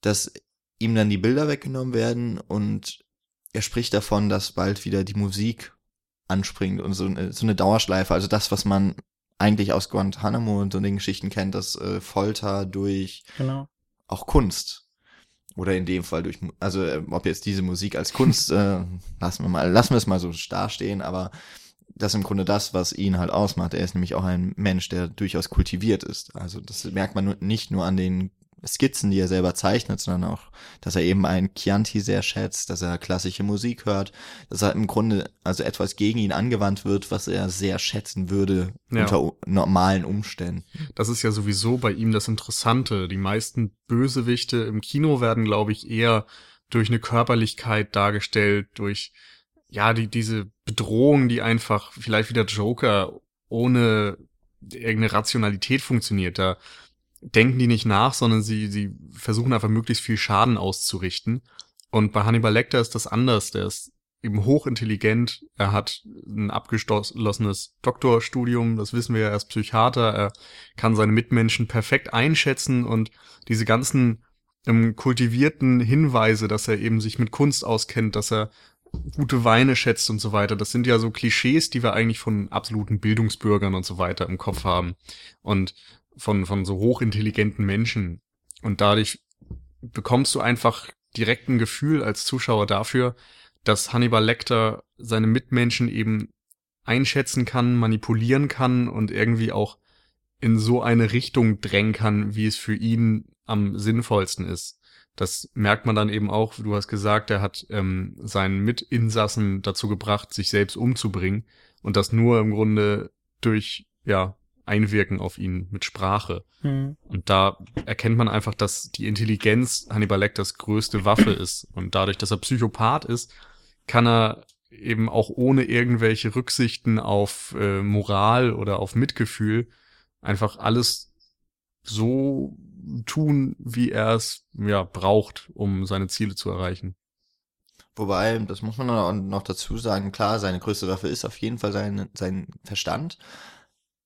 Das ihm dann die Bilder weggenommen werden und er spricht davon, dass bald wieder die Musik anspringt und so, eine, so eine Dauerschleife, also das, was man eigentlich aus Guantanamo und so den Geschichten kennt, das äh, Folter durch genau. auch Kunst oder in dem Fall durch, also äh, ob jetzt diese Musik als Kunst, (laughs) äh, lassen wir mal, lassen wir es mal so dastehen, aber das ist im Grunde das, was ihn halt ausmacht. Er ist nämlich auch ein Mensch, der durchaus kultiviert ist. Also das merkt man nicht nur an den Skizzen, die er selber zeichnet, sondern auch, dass er eben ein Chianti sehr schätzt, dass er klassische Musik hört, dass er im Grunde also etwas gegen ihn angewandt wird, was er sehr schätzen würde ja. unter normalen Umständen. Das ist ja sowieso bei ihm das Interessante. Die meisten Bösewichte im Kino werden, glaube ich, eher durch eine Körperlichkeit dargestellt, durch ja, die, diese Bedrohung, die einfach vielleicht wie der Joker ohne irgendeine Rationalität funktioniert. Da denken die nicht nach, sondern sie, sie versuchen einfach möglichst viel Schaden auszurichten. Und bei Hannibal Lecter ist das anders. Der ist eben hochintelligent. Er hat ein abgeschlossenes Doktorstudium. Das wissen wir ja, er ist Psychiater. Er kann seine Mitmenschen perfekt einschätzen und diese ganzen ähm, kultivierten Hinweise, dass er eben sich mit Kunst auskennt, dass er gute Weine schätzt und so weiter. Das sind ja so Klischees, die wir eigentlich von absoluten Bildungsbürgern und so weiter im Kopf haben. Und von, von so hochintelligenten Menschen. Und dadurch bekommst du einfach direkt ein Gefühl als Zuschauer dafür, dass Hannibal Lecter seine Mitmenschen eben einschätzen kann, manipulieren kann und irgendwie auch in so eine Richtung drängen kann, wie es für ihn am sinnvollsten ist. Das merkt man dann eben auch, du hast gesagt, er hat ähm, seinen Mitinsassen dazu gebracht, sich selbst umzubringen und das nur im Grunde durch ja einwirken auf ihn mit Sprache. Mhm. Und da erkennt man einfach, dass die Intelligenz Hannibal Lecters größte Waffe ist. Und dadurch, dass er Psychopath ist, kann er eben auch ohne irgendwelche Rücksichten auf äh, Moral oder auf Mitgefühl einfach alles so tun, wie er es ja braucht, um seine Ziele zu erreichen. Wobei, das muss man noch dazu sagen, klar, seine größte Waffe ist auf jeden Fall sein, sein Verstand.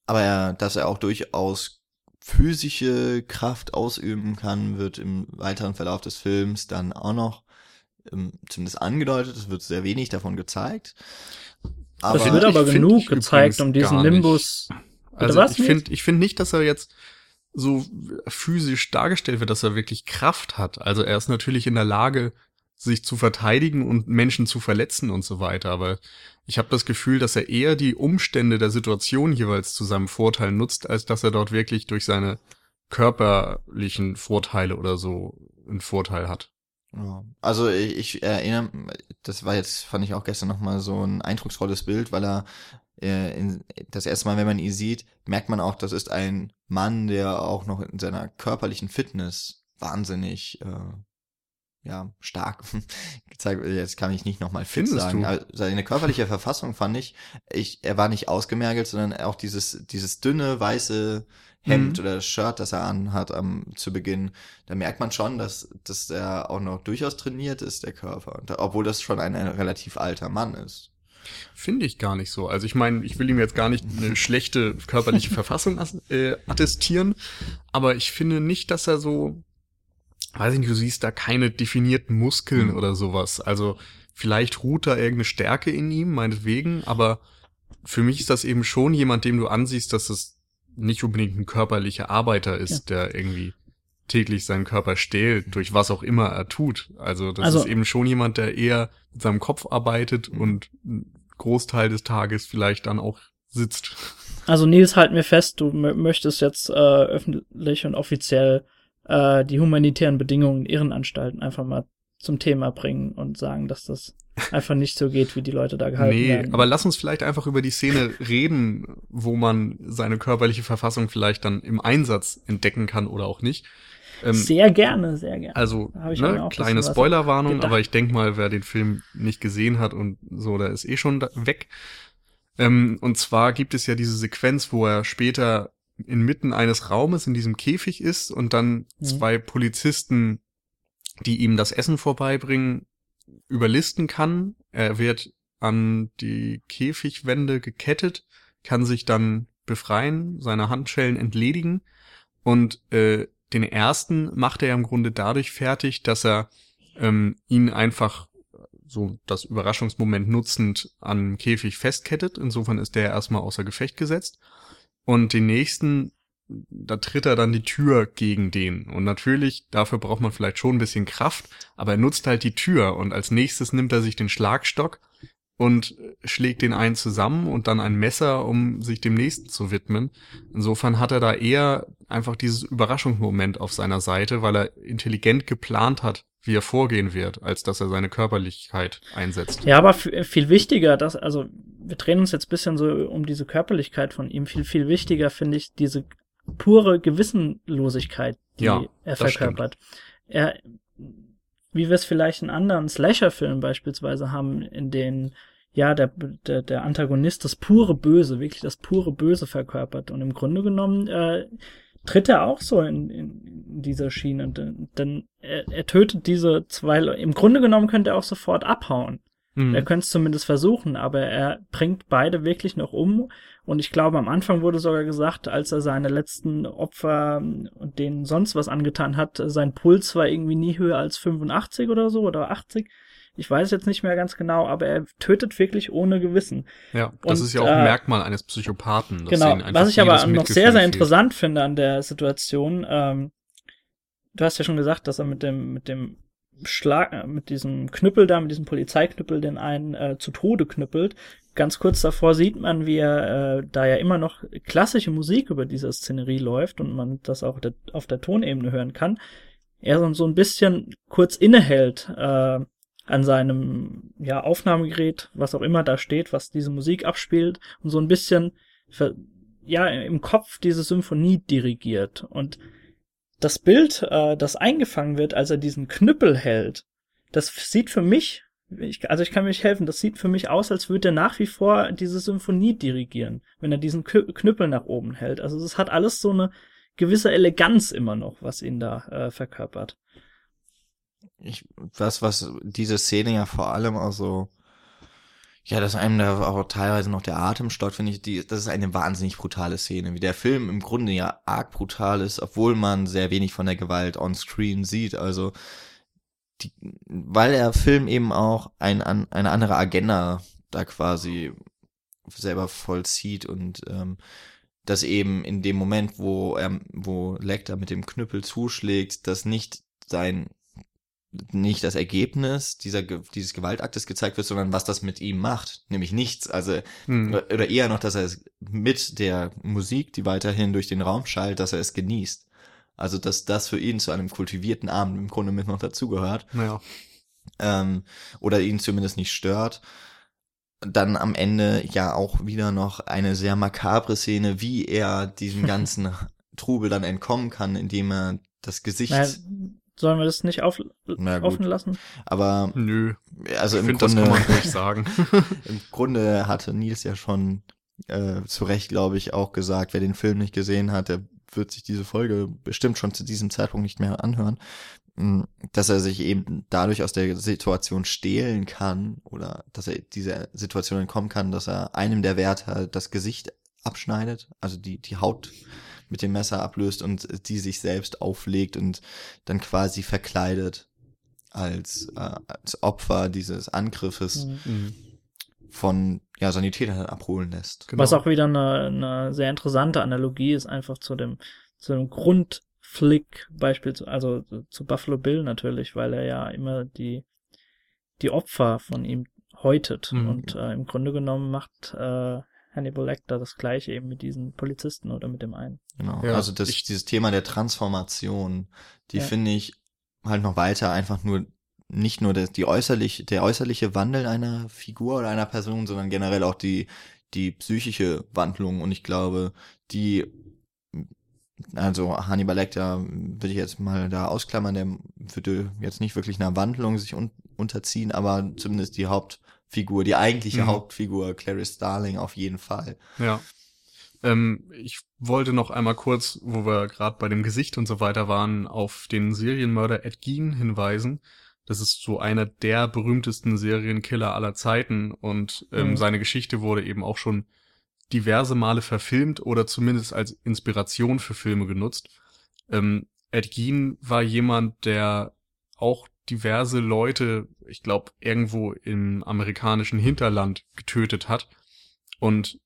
Aber er, dass er auch durchaus physische Kraft ausüben kann, wird im weiteren Verlauf des Films dann auch noch ähm, zumindest angedeutet. Es wird sehr wenig davon gezeigt. Aber das wird aber genug gezeigt, um diesen Nimbus. Also was ich finde, ich finde nicht, dass er jetzt so physisch dargestellt wird, dass er wirklich Kraft hat. Also er ist natürlich in der Lage, sich zu verteidigen und Menschen zu verletzen und so weiter. Aber ich habe das Gefühl, dass er eher die Umstände der Situation jeweils zu seinem Vorteil nutzt, als dass er dort wirklich durch seine körperlichen Vorteile oder so einen Vorteil hat. Also ich, ich erinnere, das war jetzt, fand ich auch gestern nochmal so ein eindrucksvolles Bild, weil er äh, in, das erste Mal, wenn man ihn sieht, merkt man auch, das ist ein Mann, der auch noch in seiner körperlichen Fitness wahnsinnig äh, ja, stark (laughs) gezeigt. Jetzt kann ich nicht nochmal fit Findest sagen. Also seine körperliche Verfassung fand ich, ich, er war nicht ausgemergelt, sondern auch dieses, dieses dünne, weiße Hemd mhm. oder Shirt, das er anhat am, zu Beginn. Da merkt man schon, dass, dass er auch noch durchaus trainiert ist, der Körper. Da, obwohl das schon ein, ein relativ alter Mann ist. Finde ich gar nicht so. Also ich meine, ich will ihm jetzt gar nicht eine schlechte körperliche (laughs) Verfassung äh, attestieren, aber ich finde nicht, dass er so weiß ich nicht, du siehst da keine definierten Muskeln mhm. oder sowas. Also vielleicht ruht da irgendeine Stärke in ihm, meinetwegen, aber für mich ist das eben schon jemand, dem du ansiehst, dass es nicht unbedingt ein körperlicher Arbeiter ist, ja. der irgendwie täglich seinen Körper stählt, durch was auch immer er tut. Also das also, ist eben schon jemand, der eher mit seinem Kopf arbeitet mhm. und einen Großteil des Tages vielleicht dann auch sitzt. Also Nils, halt mir fest, du möchtest jetzt äh, öffentlich und offiziell äh, die humanitären Bedingungen in Irrenanstalten einfach mal zum Thema bringen und sagen, dass das (laughs) einfach nicht so geht, wie die Leute da gehalten nee, werden. Nee, aber lass uns vielleicht einfach über die Szene reden, wo man seine körperliche Verfassung vielleicht dann im Einsatz entdecken kann oder auch nicht. Ähm, sehr gerne, sehr gerne. Also, ne, kleine Spoilerwarnung, aber ich denke mal, wer den Film nicht gesehen hat und so, der ist eh schon weg. Ähm, und zwar gibt es ja diese Sequenz, wo er später inmitten eines Raumes in diesem Käfig ist und dann mhm. zwei Polizisten, die ihm das Essen vorbeibringen, überlisten kann. Er wird an die Käfigwände gekettet, kann sich dann befreien, seine Handschellen entledigen und äh, den ersten macht er im Grunde dadurch fertig, dass er ähm, ihn einfach so das Überraschungsmoment nutzend an Käfig festkettet. Insofern ist der erstmal außer Gefecht gesetzt. Und den nächsten, da tritt er dann die Tür gegen den. Und natürlich, dafür braucht man vielleicht schon ein bisschen Kraft, aber er nutzt halt die Tür und als nächstes nimmt er sich den Schlagstock und schlägt den einen zusammen und dann ein Messer, um sich dem nächsten zu widmen. Insofern hat er da eher einfach dieses Überraschungsmoment auf seiner Seite, weil er intelligent geplant hat, wie er vorgehen wird, als dass er seine Körperlichkeit einsetzt. Ja, aber viel wichtiger, dass, also wir drehen uns jetzt bisschen so um diese Körperlichkeit von ihm. Viel, viel wichtiger finde ich diese pure Gewissenlosigkeit, die ja, er verkörpert. Er, wie wir es vielleicht in anderen Slasher-Filmen beispielsweise haben, in denen ja der, der, der Antagonist das pure Böse, wirklich das pure Böse verkörpert. Und im Grunde genommen äh, tritt er auch so in, in dieser Schiene. Denn, denn er, er tötet diese zwei Leute. Im Grunde genommen könnte er auch sofort abhauen. Mhm. Er könnte es zumindest versuchen, aber er bringt beide wirklich noch um. Und ich glaube, am Anfang wurde sogar gesagt, als er seine letzten Opfer und denen sonst was angetan hat, sein Puls war irgendwie nie höher als 85 oder so oder 80. Ich weiß jetzt nicht mehr ganz genau, aber er tötet wirklich ohne Gewissen. Ja, das Und, ist ja auch ein äh, Merkmal eines Psychopathen. Genau, was ich aber noch sehr, sehr fehlt. interessant finde an der Situation, ähm, du hast ja schon gesagt, dass er mit dem, mit dem Schlag, äh, mit diesem Knüppel da, mit diesem Polizeiknüppel den einen äh, zu Tode knüppelt. Ganz kurz davor sieht man, wie er, äh, da ja immer noch klassische Musik über diese Szenerie läuft und man das auch der, auf der Tonebene hören kann, er so, so ein bisschen kurz innehält äh, an seinem ja, Aufnahmegerät, was auch immer da steht, was diese Musik abspielt und so ein bisschen ja im Kopf diese Symphonie dirigiert und das Bild, äh, das eingefangen wird, als er diesen Knüppel hält, das sieht für mich, ich, also ich kann mich helfen, das sieht für mich aus, als würde er nach wie vor diese Symphonie dirigieren, wenn er diesen Knüppel nach oben hält. Also es hat alles so eine gewisse Eleganz immer noch, was ihn da äh, verkörpert. Ich, was, was diese Szene ja vor allem auch so, ja, dass einem da auch teilweise noch der Atem stockt, finde ich, die, das ist eine wahnsinnig brutale Szene, wie der Film im Grunde ja arg brutal ist, obwohl man sehr wenig von der Gewalt on screen sieht, also, die, weil der Film eben auch ein, an, eine andere Agenda da quasi selber vollzieht und ähm, dass eben in dem Moment, wo er, wo Lecter mit dem Knüppel zuschlägt, das nicht sein nicht das Ergebnis dieser, dieses Gewaltaktes gezeigt wird, sondern was das mit ihm macht, nämlich nichts. Also Mhm. oder eher noch, dass er es mit der Musik, die weiterhin durch den Raum schallt, dass er es genießt. Also dass das für ihn zu einem kultivierten Abend im Grunde mit noch dazugehört Naja. ähm, oder ihn zumindest nicht stört. Dann am Ende ja auch wieder noch eine sehr makabre Szene, wie er diesem (laughs) ganzen Trubel dann entkommen kann, indem er das Gesicht, Naja, sollen wir das nicht auf, Na gut. offen lassen? aber Nö. also ich im finde, das Grunde, kann man ruhig sagen. (laughs) im Grunde hatte Nils ja schon äh, zu Recht, glaube ich, auch gesagt, wer den Film nicht gesehen hat, der wird sich diese Folge bestimmt schon zu diesem Zeitpunkt nicht mehr anhören, mh, dass er sich eben dadurch aus der Situation stehlen kann oder dass er dieser Situation entkommen kann, dass er einem der Wärter das Gesicht abschneidet, also die, die Haut mit dem Messer ablöst und die sich selbst auflegt und dann quasi verkleidet als, äh, als Opfer dieses Angriffes Mhm. Von ja, Sanitätern abholen lässt. Genau. Was auch wieder eine, eine sehr interessante Analogie ist, einfach zu dem, zu dem Grundflick, beispielsweise, also zu Buffalo Bill natürlich, weil er ja immer die, die Opfer von ihm häutet. Mhm. Und äh, im Grunde genommen macht äh, Hannibal Lecter das gleiche eben mit diesen Polizisten oder mit dem einen. Genau. Ja, also das, ich- dieses Thema der Transformation, die Ja. finde ich halt noch weiter einfach nur nicht nur das, die äußerlich, der äußerliche Wandel einer Figur oder einer Person, sondern generell auch die, die psychische Wandlung. Und ich glaube, die, also Hannibal Lecter würde ich jetzt mal da ausklammern, der würde jetzt nicht wirklich einer Wandlung sich un unterziehen, aber zumindest die Hauptfigur, die eigentliche Mhm. Hauptfigur, Clarice Starling auf jeden Fall. Ja. Ähm, ich wollte noch einmal kurz, wo wir gerade bei dem Gesicht und so weiter waren, auf den Serienmörder Ed Gein hinweisen. Das ist so einer der berühmtesten Serienkiller aller Zeiten und ähm, Mhm. seine Geschichte wurde eben auch schon diverse Male verfilmt oder zumindest als Inspiration für Filme genutzt. Ähm, Ed Gein war jemand, der auch diverse Leute, ich glaube, irgendwo im amerikanischen Hinterland getötet hat und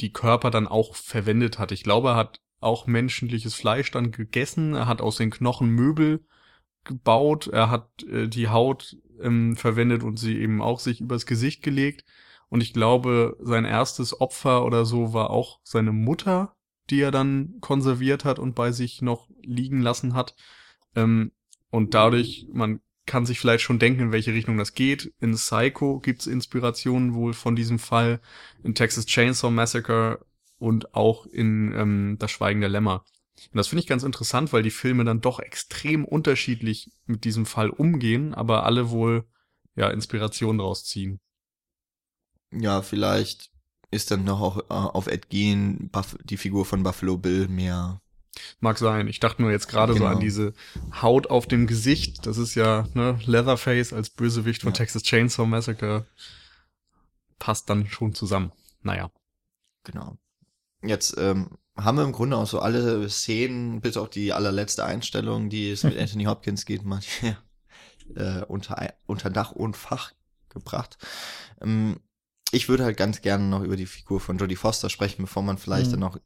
die Körper dann auch verwendet hat. Ich glaube, er hat auch menschliches Fleisch dann gegessen, er hat aus den Knochen Möbel gebaut, er hat äh, die Haut ähm, verwendet und sie eben auch sich übers Gesicht gelegt. Und ich glaube, sein erstes Opfer oder so war auch seine Mutter, die er dann konserviert hat und bei sich noch liegen lassen hat. Ähm, und dadurch, man kann sich vielleicht schon denken, in welche Richtung das geht. In Psycho gibt's Inspirationen wohl von diesem Fall, in Texas Chainsaw Massacre und auch in ähm, Das Schweigen der Lämmer. Und das finde ich ganz interessant, weil die Filme dann doch extrem unterschiedlich mit diesem Fall umgehen, aber alle wohl ja Inspiration draus ziehen. Ja, vielleicht ist dann noch auch äh, auf Ed Gein Buff die Figur von Buffalo Bill mehr Mag sein. Ich dachte nur jetzt gerade genau. so an genau. diese Haut auf dem Gesicht. Das ist ja ne, Leatherface als Bösewicht von ja. Texas Chainsaw Massacre. Passt dann schon zusammen. Naja. Genau. Jetzt ähm, haben wir im Grunde auch so alle Szenen, bis auf die allerletzte Einstellung, die es mit (laughs) Anthony Hopkins geht, mal äh, unter, unter Dach und Fach gebracht. Ähm, ich würde halt ganz gerne noch über die Figur von Jodie Foster sprechen, bevor man vielleicht mhm. dann noch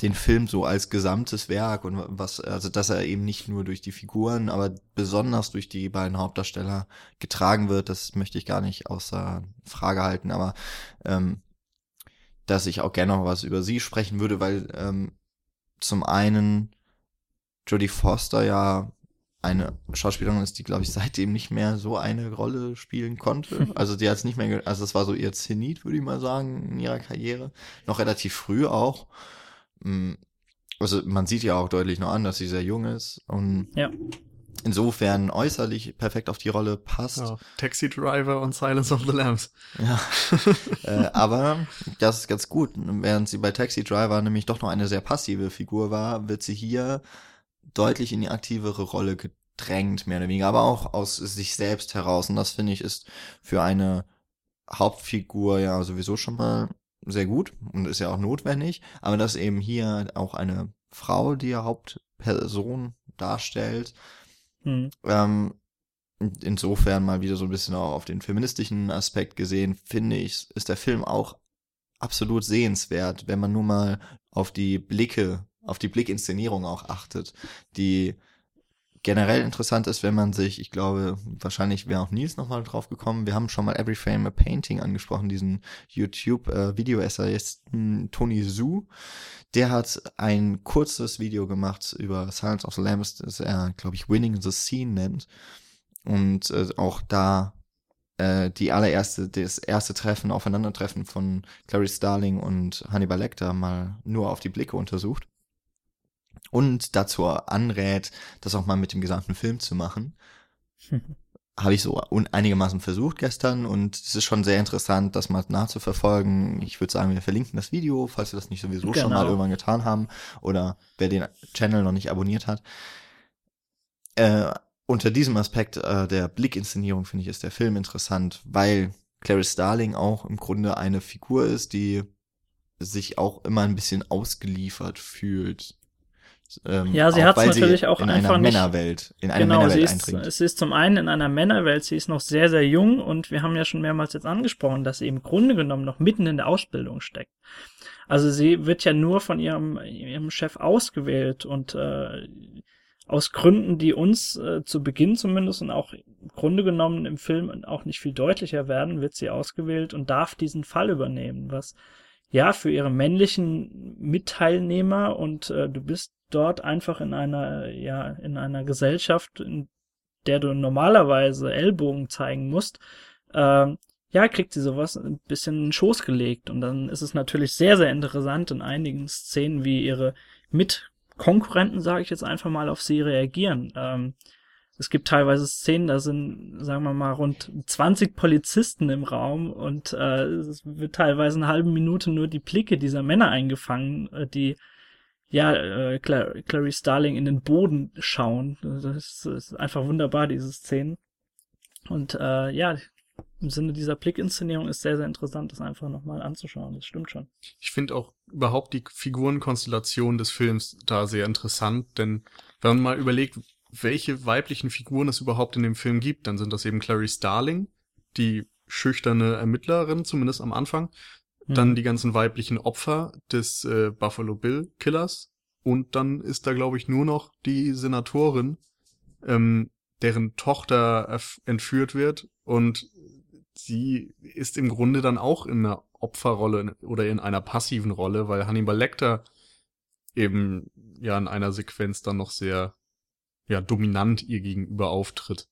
den Film so als gesamtes Werk und was, also dass er eben nicht nur durch die Figuren, aber besonders durch die beiden Hauptdarsteller getragen wird, das möchte ich gar nicht außer Frage halten, aber ähm, dass ich auch gerne noch was über sie sprechen würde, weil ähm, zum einen Jodie Foster ja eine Schauspielerin ist, die, glaube ich, (laughs) seitdem nicht mehr so eine Rolle spielen konnte. (laughs) Also die hat es nicht mehr, also das war so ihr Zenit, würde ich mal sagen, in ihrer Karriere. Noch relativ früh auch. Mm, also man sieht ja auch deutlich noch an, dass sie sehr jung ist und ja. insofern äußerlich perfekt auf die Rolle passt. Ja, Taxi Driver und Silence of the Lambs. Ja, (laughs) äh, aber das ist ganz gut. Während sie bei Taxi Driver nämlich doch noch eine sehr passive Figur war, wird sie hier deutlich in die aktivere Rolle gedrängt, mehr oder weniger, aber auch aus sich selbst heraus. Und das finde ich ist für eine Hauptfigur ja sowieso schon mal sehr gut und ist ja auch notwendig, aber dass eben hier auch eine Frau die Hauptperson darstellt, hm. ähm, insofern mal wieder so ein bisschen auch auf den feministischen Aspekt gesehen, finde ich, ist der Film auch absolut sehenswert, wenn man nur mal auf die Blicke auf die Blickinszenierung auch achtet, die generell interessant ist, wenn man sich, ich glaube, wahrscheinlich wäre auch Nils nochmal drauf gekommen, wir haben schon mal Every Frame a Painting angesprochen, diesen YouTube-Video-Essayisten äh, Tony Zhu, der hat ein kurzes Video gemacht über Silence of the Lambs, das er, glaube ich, Winning the Scene nennt. Und äh, auch da äh, die allererste, das erste Treffen, Aufeinandertreffen von Clarice Starling und Hannibal Lecter mal nur auf die Blicke untersucht und dazu anrät, das auch mal mit dem gesamten Film zu machen. (laughs) Habe ich so einigermaßen versucht gestern und es ist schon sehr interessant, das mal nachzuverfolgen. Ich würde sagen, wir verlinken das Video, falls wir das nicht sowieso genau. schon mal genau. irgendwann getan haben oder wer den Channel noch nicht abonniert hat. Äh, unter diesem Aspekt äh, der Blickinszenierung finde ich ist der Film interessant, weil Clarice Starling auch im Grunde eine Figur ist, die sich auch immer ein bisschen ausgeliefert fühlt ähm, ja, sie hat es natürlich auch in einfach einer nicht, Männerwelt, in eine genau, Männerwelt sie ist, eindringt. Sie ist zum einen in einer Männerwelt, sie ist noch sehr, sehr jung und wir haben ja schon mehrmals jetzt angesprochen, dass sie im Grunde genommen noch mitten in der Ausbildung steckt. Also sie wird ja nur von ihrem, ihrem Chef ausgewählt und äh, aus Gründen, die uns äh, zu Beginn zumindest und auch im Grunde genommen im Film auch nicht viel deutlicher werden, wird sie ausgewählt und darf diesen Fall übernehmen, was ja für ihre männlichen Mitteilnehmer und äh, du bist dort einfach in einer, ja, in einer Gesellschaft, in der du normalerweise Ellbogen zeigen musst, äh, ja, kriegt sie sowas ein bisschen in den Schoß gelegt. Und dann ist es natürlich sehr, sehr interessant in einigen Szenen, wie ihre Mitkonkurrenten, sage ich jetzt einfach mal, auf sie reagieren. Ähm, es gibt teilweise Szenen, da sind, sagen wir mal, rund 20 Polizisten im Raum und äh, es wird teilweise eine halbe Minute nur die Blicke dieser Männer eingefangen, äh, die ja, äh, Clar Clarice Starling in den Boden schauen. Das ist einfach wunderbar, diese Szenen. Und äh, ja, im Sinne dieser Blickinszenierung ist sehr, sehr interessant, das einfach nochmal anzuschauen. Das stimmt schon. Ich finde auch überhaupt die Figurenkonstellation des Films da sehr interessant, denn wenn man mal überlegt, welche weiblichen Figuren es überhaupt in dem Film gibt, dann sind das eben Clarice Starling, die schüchterne Ermittlerin, zumindest am Anfang, dann mhm. die ganzen weiblichen Opfer des äh, Buffalo Bill Killers. Und dann ist da, glaube ich, nur noch die Senatorin, ähm, deren Tochter entführt wird. Und sie ist im Grunde dann auch in einer Opferrolle oder in einer passiven Rolle, weil Hannibal Lecter eben ja in einer Sequenz dann noch sehr ja dominant ihr gegenüber auftritt.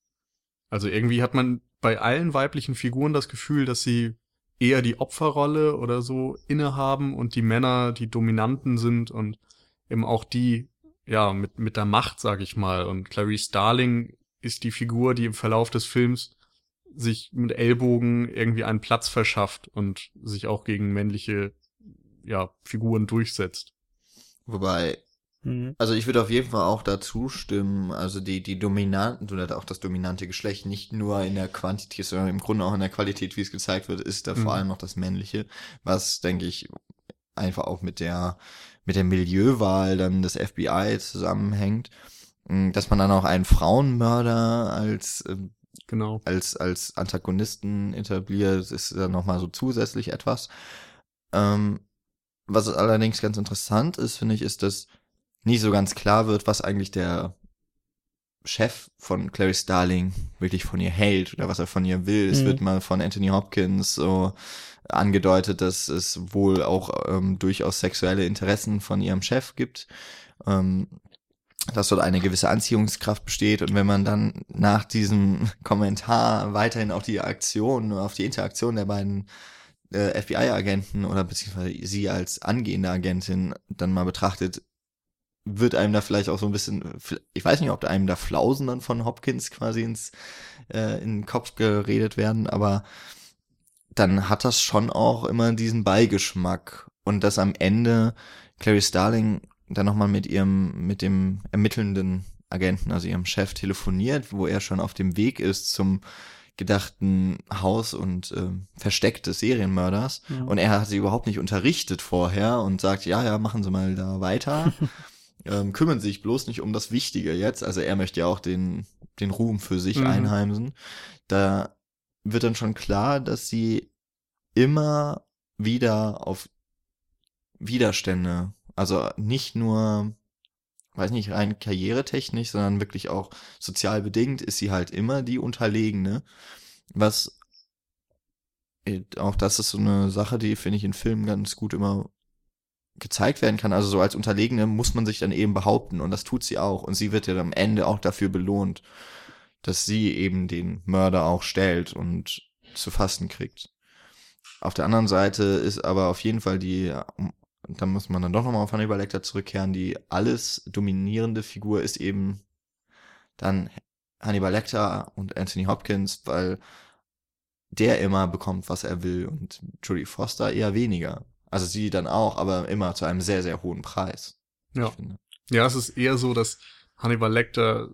Also irgendwie hat man bei allen weiblichen Figuren das Gefühl, dass sie eher die Opferrolle oder so innehaben und die Männer die Dominanten sind und eben auch die, ja, mit, mit der Macht, sag ich mal. Und Clarice Starling ist die Figur, die im Verlauf des Films sich mit Ellbogen irgendwie einen Platz verschafft und sich auch gegen männliche, ja, Figuren durchsetzt. Wobei Mhm. Also ich würde auf jeden Fall auch dazu stimmen, also die, die dominanten oder auch das dominante Geschlecht, nicht nur in der Quantität, sondern im Grunde auch in der Qualität, wie es gezeigt wird, ist da Mhm. vor allem noch das Männliche, was, denke ich, einfach auch mit der, mit der Milieuwahl dann des FBI zusammenhängt, Mm, dass man dann auch einen Frauenmörder als, ähm, Genau. als, als Antagonisten etabliert, ist dann nochmal so zusätzlich etwas. Ähm, was allerdings ganz interessant ist, finde ich, ist, dass nicht so ganz klar wird, was eigentlich der Chef von Clary Starling wirklich von ihr hält oder was er von ihr will. Es Mhm. wird mal von Anthony Hopkins so angedeutet, dass es wohl auch ähm, durchaus sexuelle Interessen von ihrem Chef gibt. Ähm, dass dort eine gewisse Anziehungskraft besteht und wenn man dann nach diesem (laughs) Kommentar weiterhin auf die Aktion, auf die Interaktion der beiden äh, FBI-Agenten oder beziehungsweise sie als angehende Agentin dann mal betrachtet, wird einem da vielleicht auch so ein bisschen, ich weiß nicht, ob da einem da Flausen dann von Hopkins quasi ins äh, in den Kopf geredet werden, aber dann hat das schon auch immer diesen Beigeschmack und dass am Ende Clary Starling dann nochmal mit ihrem, mit dem ermittelnden Agenten, also ihrem Chef, telefoniert, wo er schon auf dem Weg ist zum gedachten Haus und äh, Versteck des Serienmörders. Ja. Und er hat sie überhaupt nicht unterrichtet vorher und sagt, ja, ja, machen Sie mal da weiter. (laughs) ähm, kümmern sich bloß nicht um das Wichtige jetzt. Also er möchte ja auch den, den Ruhm für sich Mhm. einheimsen. Da wird dann schon klar, dass sie immer wieder auf Widerstände, also nicht nur, weiß nicht, rein karrieretechnisch, sondern wirklich auch sozial bedingt ist sie halt immer die Unterlegene, was äh, auch das ist so eine Sache, die finde ich in Filmen ganz gut immer gezeigt werden kann. Also so als Unterlegene muss man sich dann eben behaupten und das tut sie auch und sie wird ja am Ende auch dafür belohnt, dass sie eben den Mörder auch stellt und zu fassen kriegt. Auf der anderen Seite ist aber auf jeden Fall die, da muss man dann doch nochmal auf Hannibal Lecter zurückkehren, die alles dominierende Figur ist eben dann Hannibal Lecter und Anthony Hopkins, weil der immer bekommt, was er will und Jodie Foster eher weniger. Also sie dann auch, aber immer zu einem sehr, sehr hohen Preis. Ja. Ich finde. Ja, es ist eher so, dass Hannibal Lecter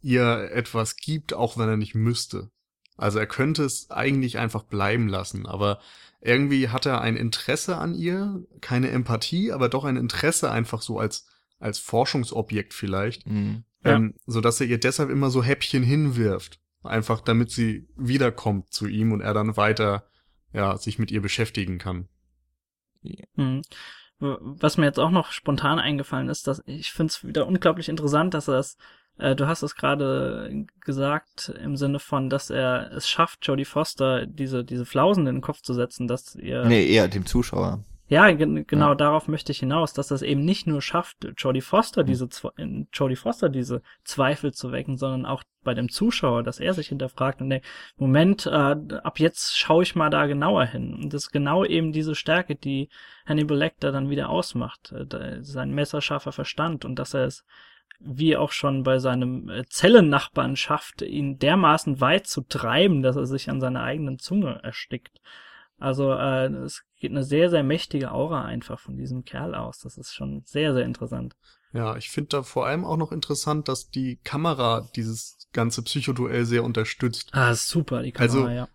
ihr etwas gibt, auch wenn er nicht müsste. Also er könnte es eigentlich einfach bleiben lassen, aber irgendwie hat er ein Interesse an ihr, keine Empathie, aber doch ein Interesse einfach so als, als Forschungsobjekt vielleicht, Mhm. Ja. ähm, so dass er ihr deshalb immer so Häppchen hinwirft. Einfach damit sie wiederkommt zu ihm und er dann weiter, ja, sich mit ihr beschäftigen kann. Mhm. Was mir jetzt auch noch spontan eingefallen ist, dass ich finde es wieder unglaublich interessant, dass er es, äh, du hast es gerade gesagt, im Sinne von, dass er es schafft, Jodie Foster diese, diese Flausen in den Kopf zu setzen, dass ihr. Nee, eher dem Zuschauer. Ja, gen genau Ja. darauf möchte ich hinaus, dass das eben nicht nur schafft, Jodie Foster diese in Jodie Foster diese Zweifel zu wecken, sondern auch bei dem Zuschauer, dass er sich hinterfragt und denkt, Moment, äh, ab jetzt schaue ich mal da genauer hin. Und das ist genau eben diese Stärke, die Hannibal Lecter dann wieder ausmacht, äh, sein messerscharfer Verstand und dass er es wie auch schon bei seinem äh, Zellennachbarn schafft, ihn dermaßen weit zu treiben, dass er sich an seiner eigenen Zunge erstickt. Also äh, es geht eine sehr, sehr mächtige Aura einfach von diesem Kerl aus. Das ist schon sehr, sehr interessant. Ja, ich finde da vor allem auch noch interessant, dass die Kamera dieses ganze Psychoduell sehr unterstützt. Ah, super, die Kamera, Also- ja.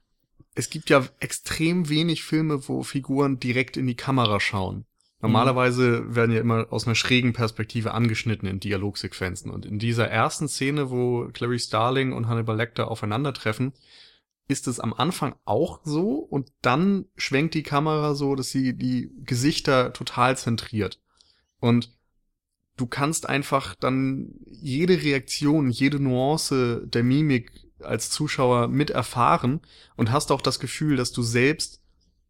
Es gibt ja extrem wenig Filme, wo Figuren direkt in die Kamera schauen. Normalerweise werden ja immer aus einer schrägen Perspektive angeschnitten in Dialogsequenzen. Und in dieser ersten Szene, wo Clary Starling und Hannibal Lecter aufeinandertreffen, ist es am Anfang auch so und dann schwenkt die Kamera so, dass sie die Gesichter total zentriert. Und du kannst einfach dann jede Reaktion, jede Nuance der Mimik als Zuschauer mit erfahren und hast auch das Gefühl, dass du selbst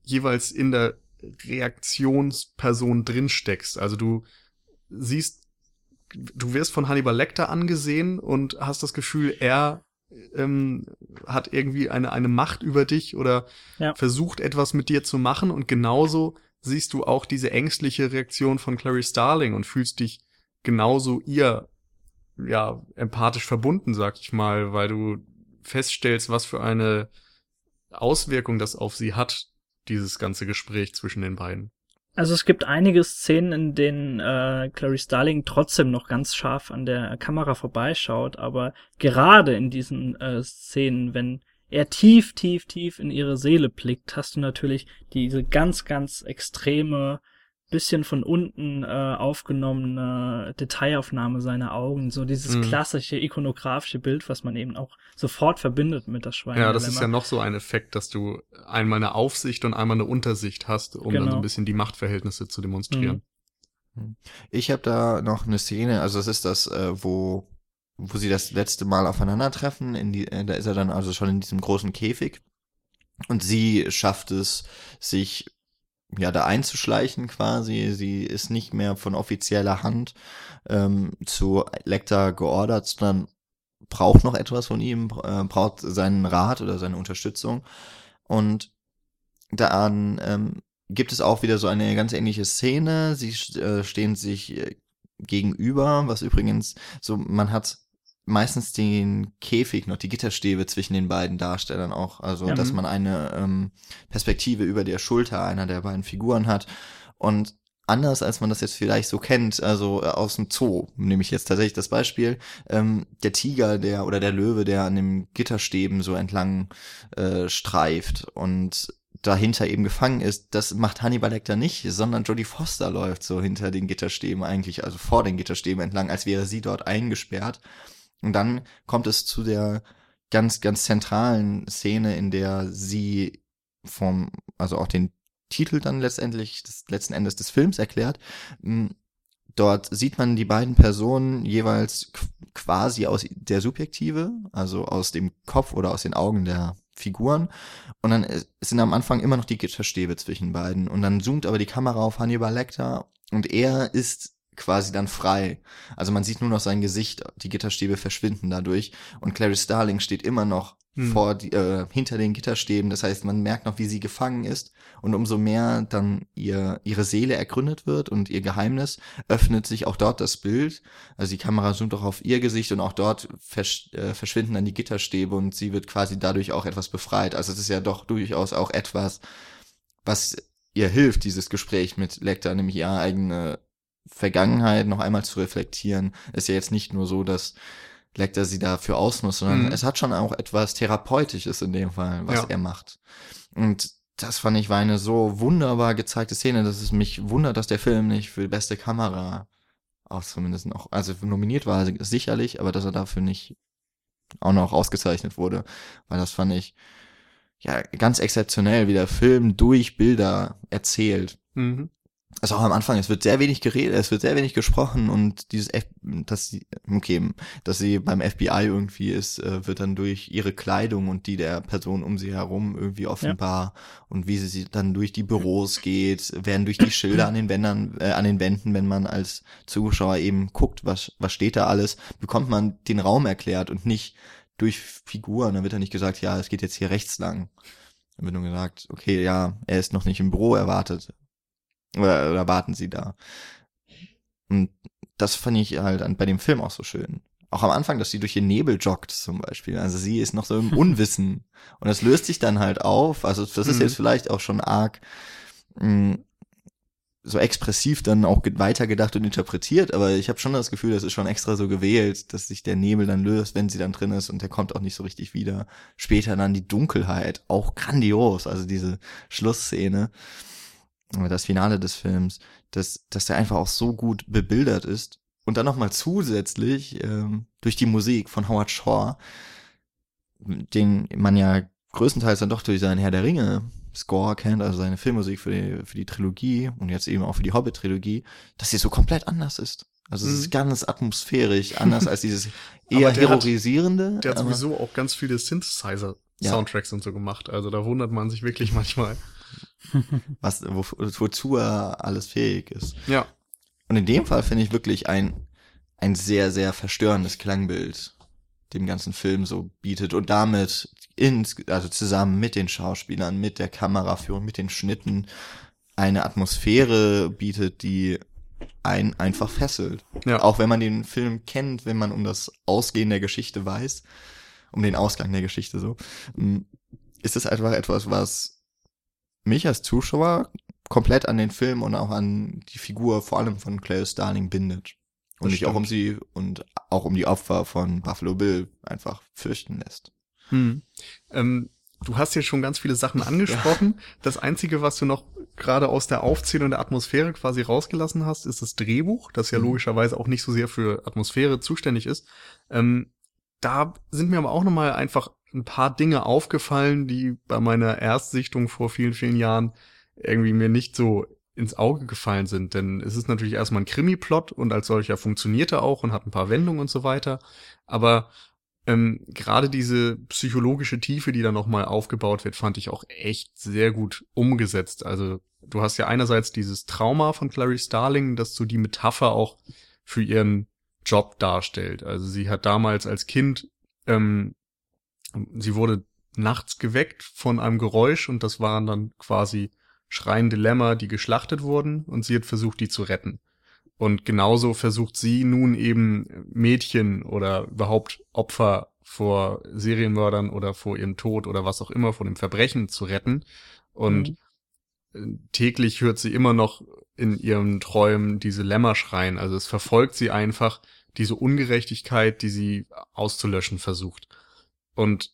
jeweils in der Reaktionsperson drin steckst. Also du siehst, du wirst von Hannibal Lecter angesehen und hast das Gefühl, er ähm, hat irgendwie eine, eine Macht über dich oder Ja. versucht etwas mit dir zu machen und genauso siehst du auch diese ängstliche Reaktion von Clary Starling und fühlst dich genauso ihr ja empathisch verbunden, sag ich mal, weil du feststellst, was für eine Auswirkung das auf sie hat, dieses ganze Gespräch zwischen den beiden. Also es gibt einige Szenen, in denen äh, Clary Starling trotzdem noch ganz scharf an der Kamera vorbeischaut, aber gerade in diesen äh, Szenen, wenn er tief, tief, tief in ihre Seele blickt, hast du natürlich diese ganz, ganz extreme bisschen von unten äh, aufgenommene Detailaufnahme seiner Augen, so dieses mhm. klassische ikonografische Bild, was man eben auch sofort verbindet mit das Schwein. Ja, das ist ja noch so ein Effekt, dass du einmal eine Aufsicht und einmal eine Untersicht hast, um genau. dann so ein bisschen die Machtverhältnisse zu demonstrieren. Mhm. Ich habe da noch eine Szene, also es ist das, äh, wo wo sie das letzte Mal aufeinandertreffen, in die, äh, da ist er dann also schon in diesem großen Käfig und sie schafft es, sich ja da einzuschleichen quasi. Sie ist nicht mehr von offizieller Hand ähm, zu Lecter geordert, sondern braucht noch etwas von ihm, äh, braucht seinen Rat oder seine Unterstützung. Und dann ähm, gibt es auch wieder so eine ganz ähnliche Szene. Sie äh, stehen sich äh, gegenüber, was übrigens so, man hat meistens den Käfig noch, die Gitterstäbe zwischen den beiden Darstellern auch. Also, ja. dass mhm. man eine ähm, Perspektive über der Schulter einer der beiden Figuren hat. Und anders als man das jetzt vielleicht so kennt, also äh, aus dem Zoo, nehme ich jetzt tatsächlich das Beispiel, ähm, der Tiger, der oder der Löwe, der an dem Gitterstäben so entlang äh, streift und dahinter eben gefangen ist, das macht Hannibal Lecter nicht, sondern Jodie Foster läuft so hinter den Gitterstäben eigentlich, also vor den Gitterstäben entlang, als wäre sie dort eingesperrt. Und dann kommt es zu der ganz, ganz zentralen Szene, in der sie vom, also auch den Titel dann letztendlich, des letzten Endes des Films erklärt. Hm, dort sieht man die beiden Personen jeweils quasi aus der Subjektive, also aus dem Kopf oder aus den Augen der Figuren. Und dann sind am Anfang immer noch die Gitterstäbe zwischen beiden. Und dann zoomt aber die Kamera auf Hannibal Lecter und er ist quasi dann frei. Also man sieht nur noch sein Gesicht, die Gitterstäbe verschwinden dadurch und Clary Starling steht immer noch hm. vor die, äh, hinter den Gitterstäben. Das heißt, man merkt noch, wie sie gefangen ist und umso mehr dann ihr ihre Seele ergründet wird und ihr Geheimnis öffnet sich auch dort das Bild. Also die Kamera zoomt auch auf ihr Gesicht und auch dort versch äh, verschwinden dann die Gitterstäbe und sie wird quasi dadurch auch etwas befreit. Also es ist ja doch durchaus auch etwas, was ihr hilft, dieses Gespräch mit Lecter, nämlich ihre eigene Vergangenheit noch einmal zu reflektieren, ist ja jetzt nicht nur so, dass Lecter sie dafür ausnutzt, sondern mhm. es hat schon auch etwas Therapeutisches in dem Fall, was ja. er macht. Und das fand ich war eine so wunderbar gezeigte Szene, dass es mich wundert, dass der Film nicht für die beste Kamera auch zumindest noch, also nominiert war sicherlich, aber dass er dafür nicht auch noch ausgezeichnet wurde, weil das fand ich ja ganz exzeptionell, wie der Film durch Bilder erzählt. Mhm also auch am Anfang, es wird sehr wenig geredet, es wird sehr wenig gesprochen und dieses, F dass sie, okay, dass sie beim FBI irgendwie ist, äh, wird dann durch ihre Kleidung und die der Person um sie herum irgendwie offenbar ja. und wie sie dann durch die Büros geht, werden durch die Schilder an den Wänden, äh, an den Wänden, wenn man als Zuschauer eben guckt, was, was steht da alles, bekommt man den Raum erklärt und nicht durch Figuren, dann wird ja nicht gesagt, ja, es geht jetzt hier rechts lang. Dann wird nur gesagt, okay, ja, er ist noch nicht im Büro erwartet, oder, oder warten sie da? Und das fand ich halt an, bei dem Film auch so schön. Auch am Anfang, dass sie durch den Nebel joggt zum Beispiel. Also sie ist noch so im (laughs) Unwissen. Und das löst sich dann halt auf. Also das ist mhm. jetzt vielleicht auch schon arg mh, mm, so expressiv dann auch weitergedacht und interpretiert, aber ich habe schon das Gefühl, das ist schon extra so gewählt, dass sich der Nebel dann löst, wenn sie dann drin ist und der kommt auch nicht so richtig wieder. Später dann die Dunkelheit, auch grandios, also diese Schlussszene das Finale des Films, dass, dass der einfach auch so gut bebildert ist. Und dann nochmal zusätzlich ähm, durch die Musik von Howard Shaw, den man ja größtenteils dann doch durch seinen Herr der Ringe Score kennt, also seine Filmmusik für die, für die Trilogie und jetzt eben auch für die Hobbit-Trilogie, dass sie so komplett anders ist. Also es ist mhm. ganz atmosphärisch, anders als dieses (laughs) eher der heroisierende. Hat, der hat sowieso auch ganz viele Synthesizer-Soundtracks ja. und so gemacht. Also da wundert man sich wirklich manchmal. Was, wo, wozu er alles fähig ist. Ja. Und in dem Fall finde ich wirklich ein, ein sehr, sehr verstörendes Klangbild dem ganzen Film so bietet und damit ins, also zusammen mit den Schauspielern, mit der Kameraführung, mit den Schnitten eine Atmosphäre bietet, die einen einfach fesselt. Ja. Auch wenn man den Film kennt, wenn man um das Ausgehen der Geschichte weiß, um den Ausgang der Geschichte so, ist es einfach etwas, was mich als Zuschauer komplett an den Film und auch an die Figur vor allem von Claire Starling bindet. Und Das sich auch um sie und auch um die Opfer von Buffalo Bill einfach fürchten lässt. Hm. Ähm, du hast hier schon ganz viele Sachen (laughs) angesprochen. Das Einzige, was du noch gerade aus der Aufzählung der Atmosphäre quasi rausgelassen hast, ist das Drehbuch, das ja Mhm. logischerweise auch nicht so sehr für Atmosphäre zuständig ist. Ähm, da sind mir aber auch nochmal einfach ein paar Dinge aufgefallen, die bei meiner Erstsichtung vor vielen, vielen Jahren irgendwie mir nicht so ins Auge gefallen sind. Denn es ist natürlich erstmal ein Krimi-Plot und als solcher funktioniert er auch und hat ein paar Wendungen und so weiter. Aber ähm, gerade diese psychologische Tiefe, die da nochmal aufgebaut wird, fand ich auch echt sehr gut umgesetzt. Also du hast ja einerseits dieses Trauma von Clarice Starling, das so die Metapher auch für ihren Job darstellt. Also sie hat damals als Kind, ähm, sie wurde nachts geweckt von einem Geräusch und das waren dann quasi schreiende Lämmer, die geschlachtet wurden und sie hat versucht, die zu retten. Und genauso versucht sie nun eben Mädchen oder überhaupt Opfer vor Serienmördern oder vor ihrem Tod oder was auch immer, vor dem Verbrechen zu retten. Und äh, täglich hört sie immer noch in ihren Träumen diese Lämmer schreien. Also es verfolgt sie einfach diese Ungerechtigkeit, die sie auszulöschen versucht. Und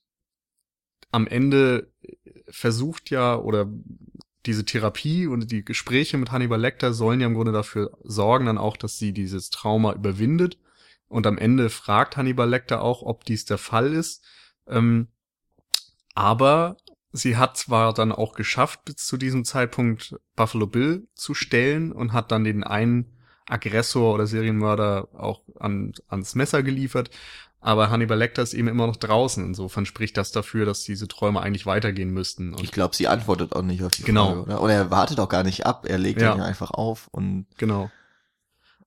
am Ende versucht ja oder diese Therapie und die Gespräche mit Hannibal Lecter sollen ja im Grunde dafür sorgen dann auch, dass sie dieses Trauma überwindet. Und am Ende fragt Hannibal Lecter auch, ob dies der Fall ist. Ähm, aber sie hat zwar dann auch geschafft, bis zu diesem Zeitpunkt Buffalo Bill zu stellen und hat dann den einen Aggressor oder Serienmörder auch an, ans Messer geliefert. Aber Hannibal Lecter ist eben immer noch draußen. Insofern spricht das dafür, dass diese Träume eigentlich weitergehen müssten. Und Ich glaube, sie antwortet auch nicht auf die Genau. Frage. Oder, oder er wartet auch gar nicht ab, er legt Ja. ihn einfach auf und Genau.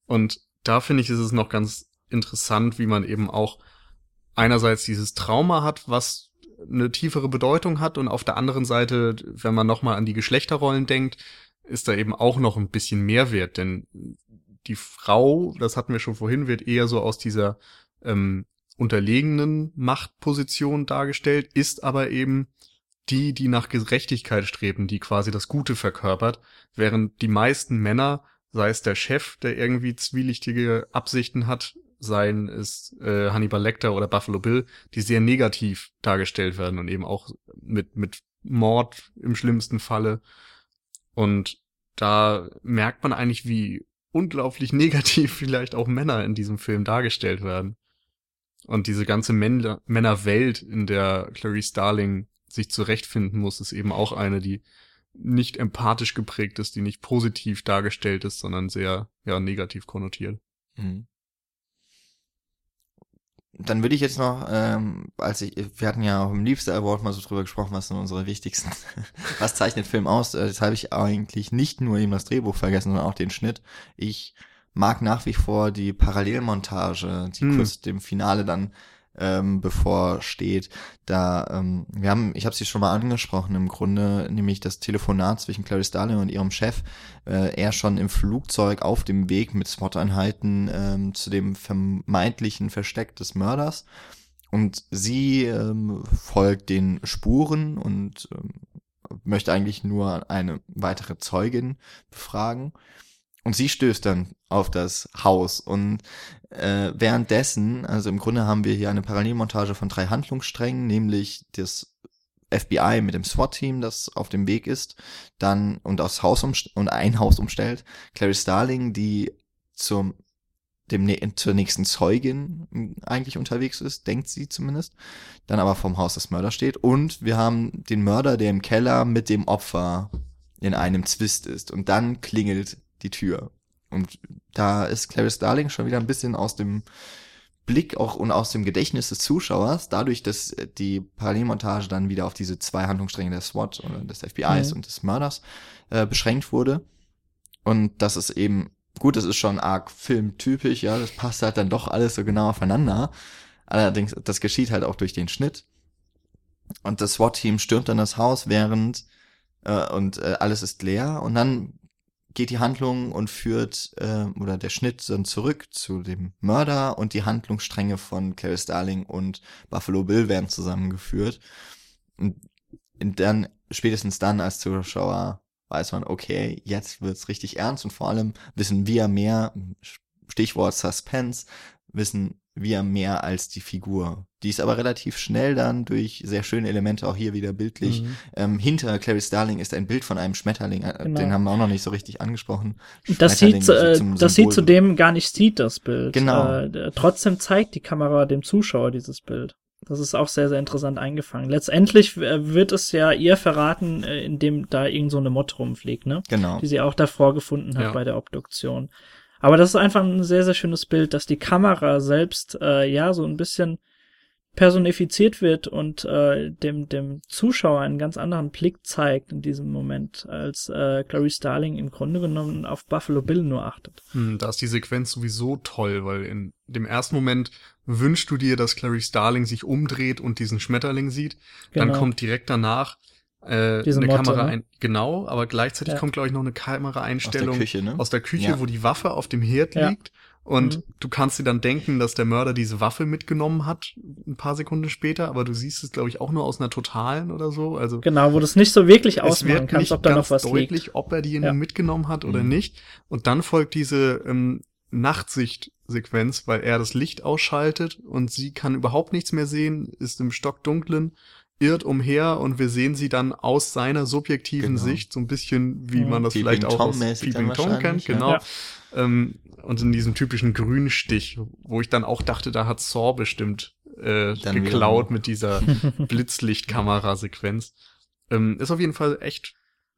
Und da finde ich, ist es noch ganz interessant, wie man eben auch einerseits dieses Trauma hat, was eine tiefere Bedeutung hat und auf der anderen Seite, wenn man nochmal an die Geschlechterrollen denkt, ist da eben auch noch ein bisschen Mehrwert, denn die Frau, das hatten wir schon vorhin, wird eher so aus dieser ähm, unterlegenen Machtposition dargestellt, ist aber eben die, die nach Gerechtigkeit streben, die quasi das Gute verkörpert, während die meisten Männer, sei es der Chef, der irgendwie zwielichtige Absichten hat, seien es äh, Hannibal Lecter oder Buffalo Bill, die sehr negativ dargestellt werden und eben auch mit, mit Mord im schlimmsten Falle. Und da merkt man eigentlich, wie unglaublich (laughs) negativ vielleicht auch Männer in diesem Film dargestellt werden. Und diese ganze Männer Männerwelt, in der Clarice Starling sich zurechtfinden muss, ist eben auch eine, die nicht empathisch geprägt ist, die nicht positiv dargestellt ist, sondern sehr ja negativ konnotiert. Mhm. Dann würde ich jetzt noch, ähm, als ich, wir hatten ja auch im Liebster Award mal so drüber gesprochen, was sind unsere wichtigsten, (laughs) was zeichnet Film aus? Äh, Jetzt habe ich eigentlich nicht nur eben das Drehbuch vergessen, sondern auch den Schnitt. Ich mag nach wie vor die Parallelmontage, die Hm. kurz dem Finale dann ähm, bevorsteht. Da, ähm, wir haben, ich habe sie schon mal angesprochen, im Grunde, nämlich das Telefonat zwischen Clarice Starling und ihrem Chef, äh, er schon im Flugzeug auf dem Weg mit SWAT-Einheiten ähm, zu dem vermeintlichen Versteck des Mörders. Und sie ähm, folgt den Spuren und ähm, möchte eigentlich nur eine weitere Zeugin befragen. Und sie stößt dann auf das Haus. Und äh, währenddessen, also im Grunde haben wir hier eine Parallelmontage von drei Handlungssträngen, nämlich das FBI mit dem SWAT-Team, das auf dem Weg ist, dann und aufs Haus und ein Haus umstellt, Clarice Starling, die zum dem zur nächsten Zeugin m, eigentlich unterwegs ist, denkt sie zumindest, dann aber vom Haus des Mörders steht. Und wir haben den Mörder, der im Keller mit dem Opfer in einem Zwist ist. Und dann klingelt die Tür und da ist Clarice Starling schon wieder ein bisschen aus dem Blick auch und aus dem Gedächtnis des Zuschauers, dadurch, dass äh, die Parallelmontage dann wieder auf diese zwei Handlungsstränge der SWAT oder des FBIs Mhm. und des Mörders äh, beschränkt wurde. Und das ist eben, gut, das ist schon arg filmtypisch, ja, das passt halt dann doch alles so genau aufeinander. Allerdings, das geschieht halt auch durch den Schnitt. Und das SWAT-Team stürmt dann das Haus, während äh, und äh, alles ist leer und dann geht die Handlung und führt äh, oder der Schnitt dann zurück zu dem Mörder und die Handlungsstränge von Clarice Starling und Buffalo Bill werden zusammengeführt. Und dann spätestens dann als Zuschauer weiß man, okay, jetzt wird's richtig ernst und vor allem wissen wir mehr, Stichwort Suspense, wissen wir mehr als die Figur. Die ist aber relativ schnell dann durch sehr schöne Elemente, auch hier wieder bildlich. Mhm. Ähm, hinter Clary Starling ist ein Bild von einem Schmetterling, äh, Genau. den haben wir auch noch nicht so richtig angesprochen. Das sieht, äh, das sie Symbol. zudem gar nicht sieht, das Bild. Genau. Äh, trotzdem zeigt die Kamera dem Zuschauer dieses Bild. Das ist auch sehr, sehr interessant eingefangen. Letztendlich äh, wird es ja ihr verraten, äh, indem da irgend so eine Motte rumfliegt, ne? Genau. Die sie auch davor gefunden hat Ja. bei der Obduktion. Aber das ist einfach ein sehr, sehr schönes Bild, dass die Kamera selbst, äh, ja, so ein bisschen personifiziert wird und äh, dem, dem Zuschauer einen ganz anderen Blick zeigt in diesem Moment, als äh, Clarice Starling im Grunde genommen auf Buffalo Bill nur achtet. Hm, Da ist die Sequenz sowieso toll, weil in dem ersten Moment wünschst du dir, dass Clary Starling sich umdreht und diesen Schmetterling sieht. Dann Genau. kommt direkt danach äh, Diese eine Motte, Kamera ne? ein. Genau, aber gleichzeitig Ja. kommt, glaube ich, noch eine Kameraeinstellung Aus der Küche, ne? aus der Küche, Ja. wo die Waffe auf dem Herd Ja. liegt. Und Mhm. du kannst dir dann denken, dass der Mörder diese Waffe mitgenommen hat, ein paar Sekunden später, aber du siehst es, glaube ich, auch nur aus einer totalen oder so. Also Genau, wo du es nicht so wirklich es ausmachen wird kannst, nicht ob da noch was deutlich, liegt. ob er die Ja. mitgenommen hat oder Mhm. nicht. Und dann folgt diese ähm, Nachtsicht-Sequenz, weil er das Licht ausschaltet und sie kann überhaupt nichts mehr sehen, ist im Stockdunklen, irrt umher und wir sehen sie dann aus seiner subjektiven Genau. Sicht, so ein bisschen wie Mhm. man das Peeping vielleicht auch aus Peeping Tom kennt, ja. genau. Ja. Ähm, und in diesem typischen Grünstich, wo ich dann auch dachte, da hat Saw bestimmt äh, Dann geklaut mit dieser (laughs) Blitzlichtkamerasequenz. Ähm, ist auf jeden Fall echt,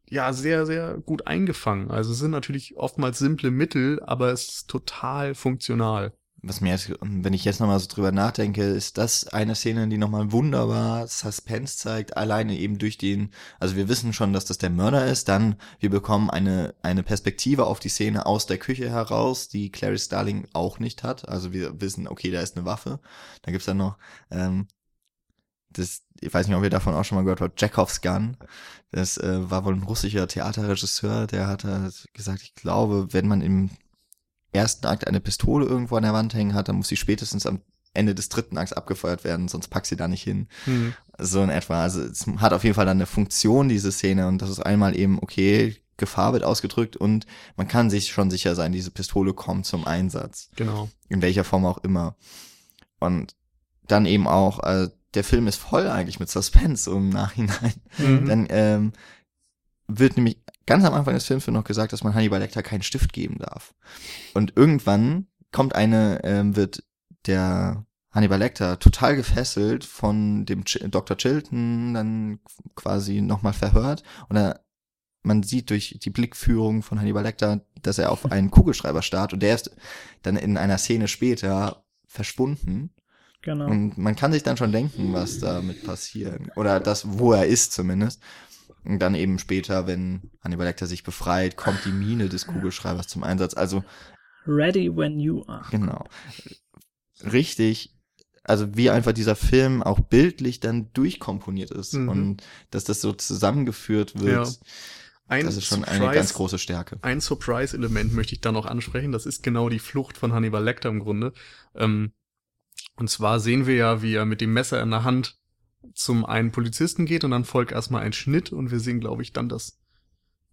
ja, sehr, sehr gut eingefangen. Also es sind natürlich oftmals simple Mittel, aber es ist total funktional. Was mir jetzt, wenn ich jetzt nochmal so drüber nachdenke, ist das eine Szene, die nochmal wunderbar Suspense zeigt, alleine eben durch den, also wir wissen schon, dass das der Mörder ist, dann wir bekommen eine, eine Perspektive auf die Szene aus der Küche heraus, die Clarice Starling auch nicht hat. Also wir wissen, okay, da ist eine Waffe. Da gibt's dann noch, ähm, das, ich weiß nicht, ob ihr davon auch schon mal gehört habt, Chekhovs Gun. Das äh, war wohl ein russischer Theaterregisseur, der hat halt gesagt, ich glaube, wenn man im ersten Akt eine Pistole irgendwo an der Wand hängen hat, dann muss sie spätestens am Ende des dritten Akts abgefeuert werden, sonst packt sie da nicht hin. Hm. So in etwa. Also es hat auf jeden Fall dann eine Funktion, diese Szene, und das ist einmal eben, okay, Gefahr wird ausgedrückt und man kann sich schon sicher sein, diese Pistole kommt zum Einsatz. Genau. In welcher Form auch immer. Und dann eben auch, äh, der Film ist voll eigentlich mit Suspense im Nachhinein. Mhm. Dann ähm, wird nämlich ganz am Anfang des Films wird noch gesagt, dass man Hannibal Lecter keinen Stift geben darf. Und irgendwann kommt eine, ähm, wird der Hannibal Lecter total gefesselt von dem Ch Dr. Chilton, dann quasi nochmal verhört. Und er, man sieht durch die Blickführung von Hannibal Lecter, dass er auf einen Kugelschreiber starrt und der ist dann in einer Szene später verschwunden. Genau. Und man kann sich dann schon denken, was damit passiert. Oder das, wo er ist zumindest. Und dann eben später, wenn Hannibal Lecter sich befreit, kommt die Mine des Kugelschreibers zum Einsatz. Also Ready when you are. genau. Richtig. Also wie einfach dieser Film auch bildlich dann durchkomponiert ist Mhm. und dass das so zusammengeführt wird, Ja. Ein das ist schon eine Surprise- ganz große Stärke. Ein Surprise-Element möchte ich da noch ansprechen. Das ist genau die Flucht von Hannibal Lecter im Grunde. Ähm, und zwar sehen wir ja, wie er mit dem Messer in der Hand zum einen Polizisten geht und dann folgt erstmal ein Schnitt und wir sehen, glaube ich, dann das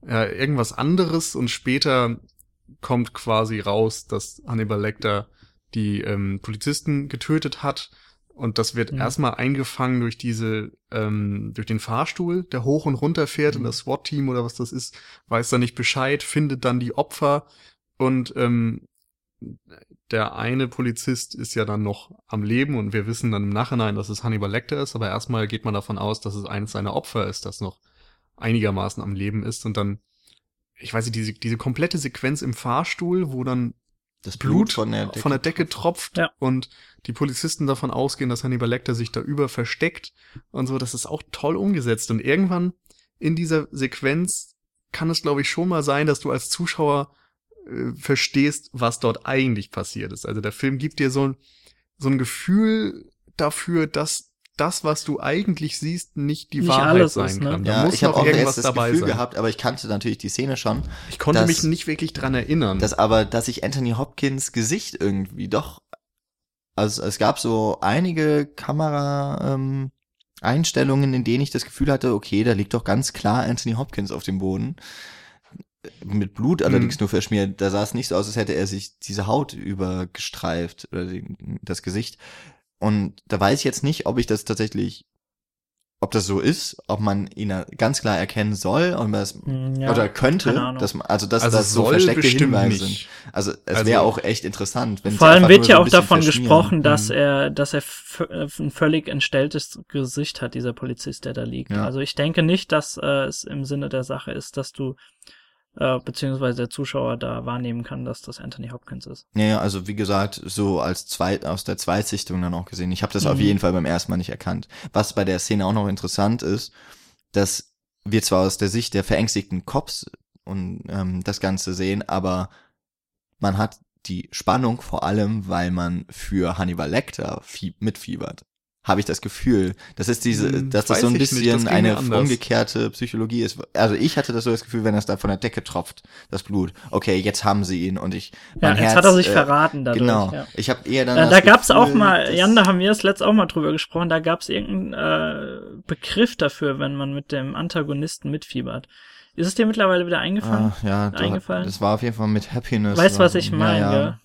ja, irgendwas anderes und später kommt quasi raus, dass Hannibal Lecter die ähm, Polizisten getötet hat und das wird Mhm. erstmal eingefangen durch diese ähm, durch den Fahrstuhl, der hoch und runter fährt und Mhm. das SWAT-Team oder was das ist, weiß da nicht Bescheid, findet dann die Opfer und ähm, der eine Polizist ist ja dann noch am Leben und wir wissen dann im Nachhinein, dass es Hannibal Lecter ist, aber erstmal geht man davon aus, dass es eines seiner Opfer ist, das noch einigermaßen am Leben ist und dann, ich weiß nicht, diese, diese komplette Sequenz im Fahrstuhl, wo dann Das Blut von der Decke, von der Decke tropft Ja. und die Polizisten davon ausgehen, dass Hannibal Lecter sich da über versteckt und so, das ist auch toll umgesetzt und irgendwann in dieser Sequenz kann es, glaube ich, schon mal sein, dass du als Zuschauer äh, verstehst, was dort eigentlich passiert ist. Also der Film gibt dir so ein, so ein Gefühl dafür, dass das, was du eigentlich siehst, nicht die Nicht Wahrheit alles sein ist, ne? kann. Da Ja, muss ich habe auch irgendwas das dabei Gefühl sein. gehabt, aber ich kannte natürlich die Szene schon, Ich konnte dass- mich nicht wirklich dran erinnern. dass aber, dass ich Anthony Hopkins Gesicht irgendwie doch, also es gab so einige Kamera, ähm, Einstellungen, in denen ich das Gefühl hatte, okay, da liegt doch ganz klar Anthony Hopkins auf dem Boden. Mit Blut allerdings Mhm. nur verschmiert. Da sah es nicht so aus, als hätte er sich diese Haut übergestreift oder die, das Gesicht. Und da weiß ich jetzt nicht, ob ich das tatsächlich, ob das so ist, ob man ihn ganz klar erkennen soll und das, Hm, ja, oder könnte, dass man, also dass Also das so soll versteckte Hinweise nicht. sind. Also es Also- wäre auch echt interessant, wenn Vor allem wird ja so auch davon gesprochen, dass Mhm. er, dass er äh, ein völlig entstelltes Gesicht hat, dieser Polizist, der da liegt. Ja. Also ich denke nicht, dass äh, es im Sinne der Sache ist, dass du äh, beziehungsweise der Zuschauer da wahrnehmen kann, dass das Anthony Hopkins ist. Ja, also wie gesagt, so als zweit aus der Zweitsichtung dann auch gesehen. Ich habe das auf Mhm. jeden Fall beim ersten Mal nicht erkannt. Was bei der Szene auch noch interessant ist, dass wir zwar aus der Sicht der verängstigten Cops und ähm, das Ganze sehen, aber man hat die Spannung vor allem, weil man für Hannibal Lecter fie mitfiebert. Habe ich das Gefühl. Das ist diese, Hm, dass das so ein bisschen eine umgekehrte Psychologie ist. Also ich hatte das so das Gefühl, wenn das da von der Decke tropft, das Blut. Okay, jetzt haben sie ihn und ich. Ja, jetzt Herz, hat er sich äh, verraten dadurch. Genau. Ja. Ich habe eher dann. Äh, da gab's auch Gefühl, mal, dass- Jan, da haben wir das letzte auch mal drüber gesprochen, da gab's irgendeinen äh, Begriff dafür, wenn man mit dem Antagonisten mitfiebert. Ist es dir mittlerweile wieder eingefallen? Ah, ja, da, eingefallen? das war auf jeden Fall mit Happiness. weißt du, was ich meine, ja, ja.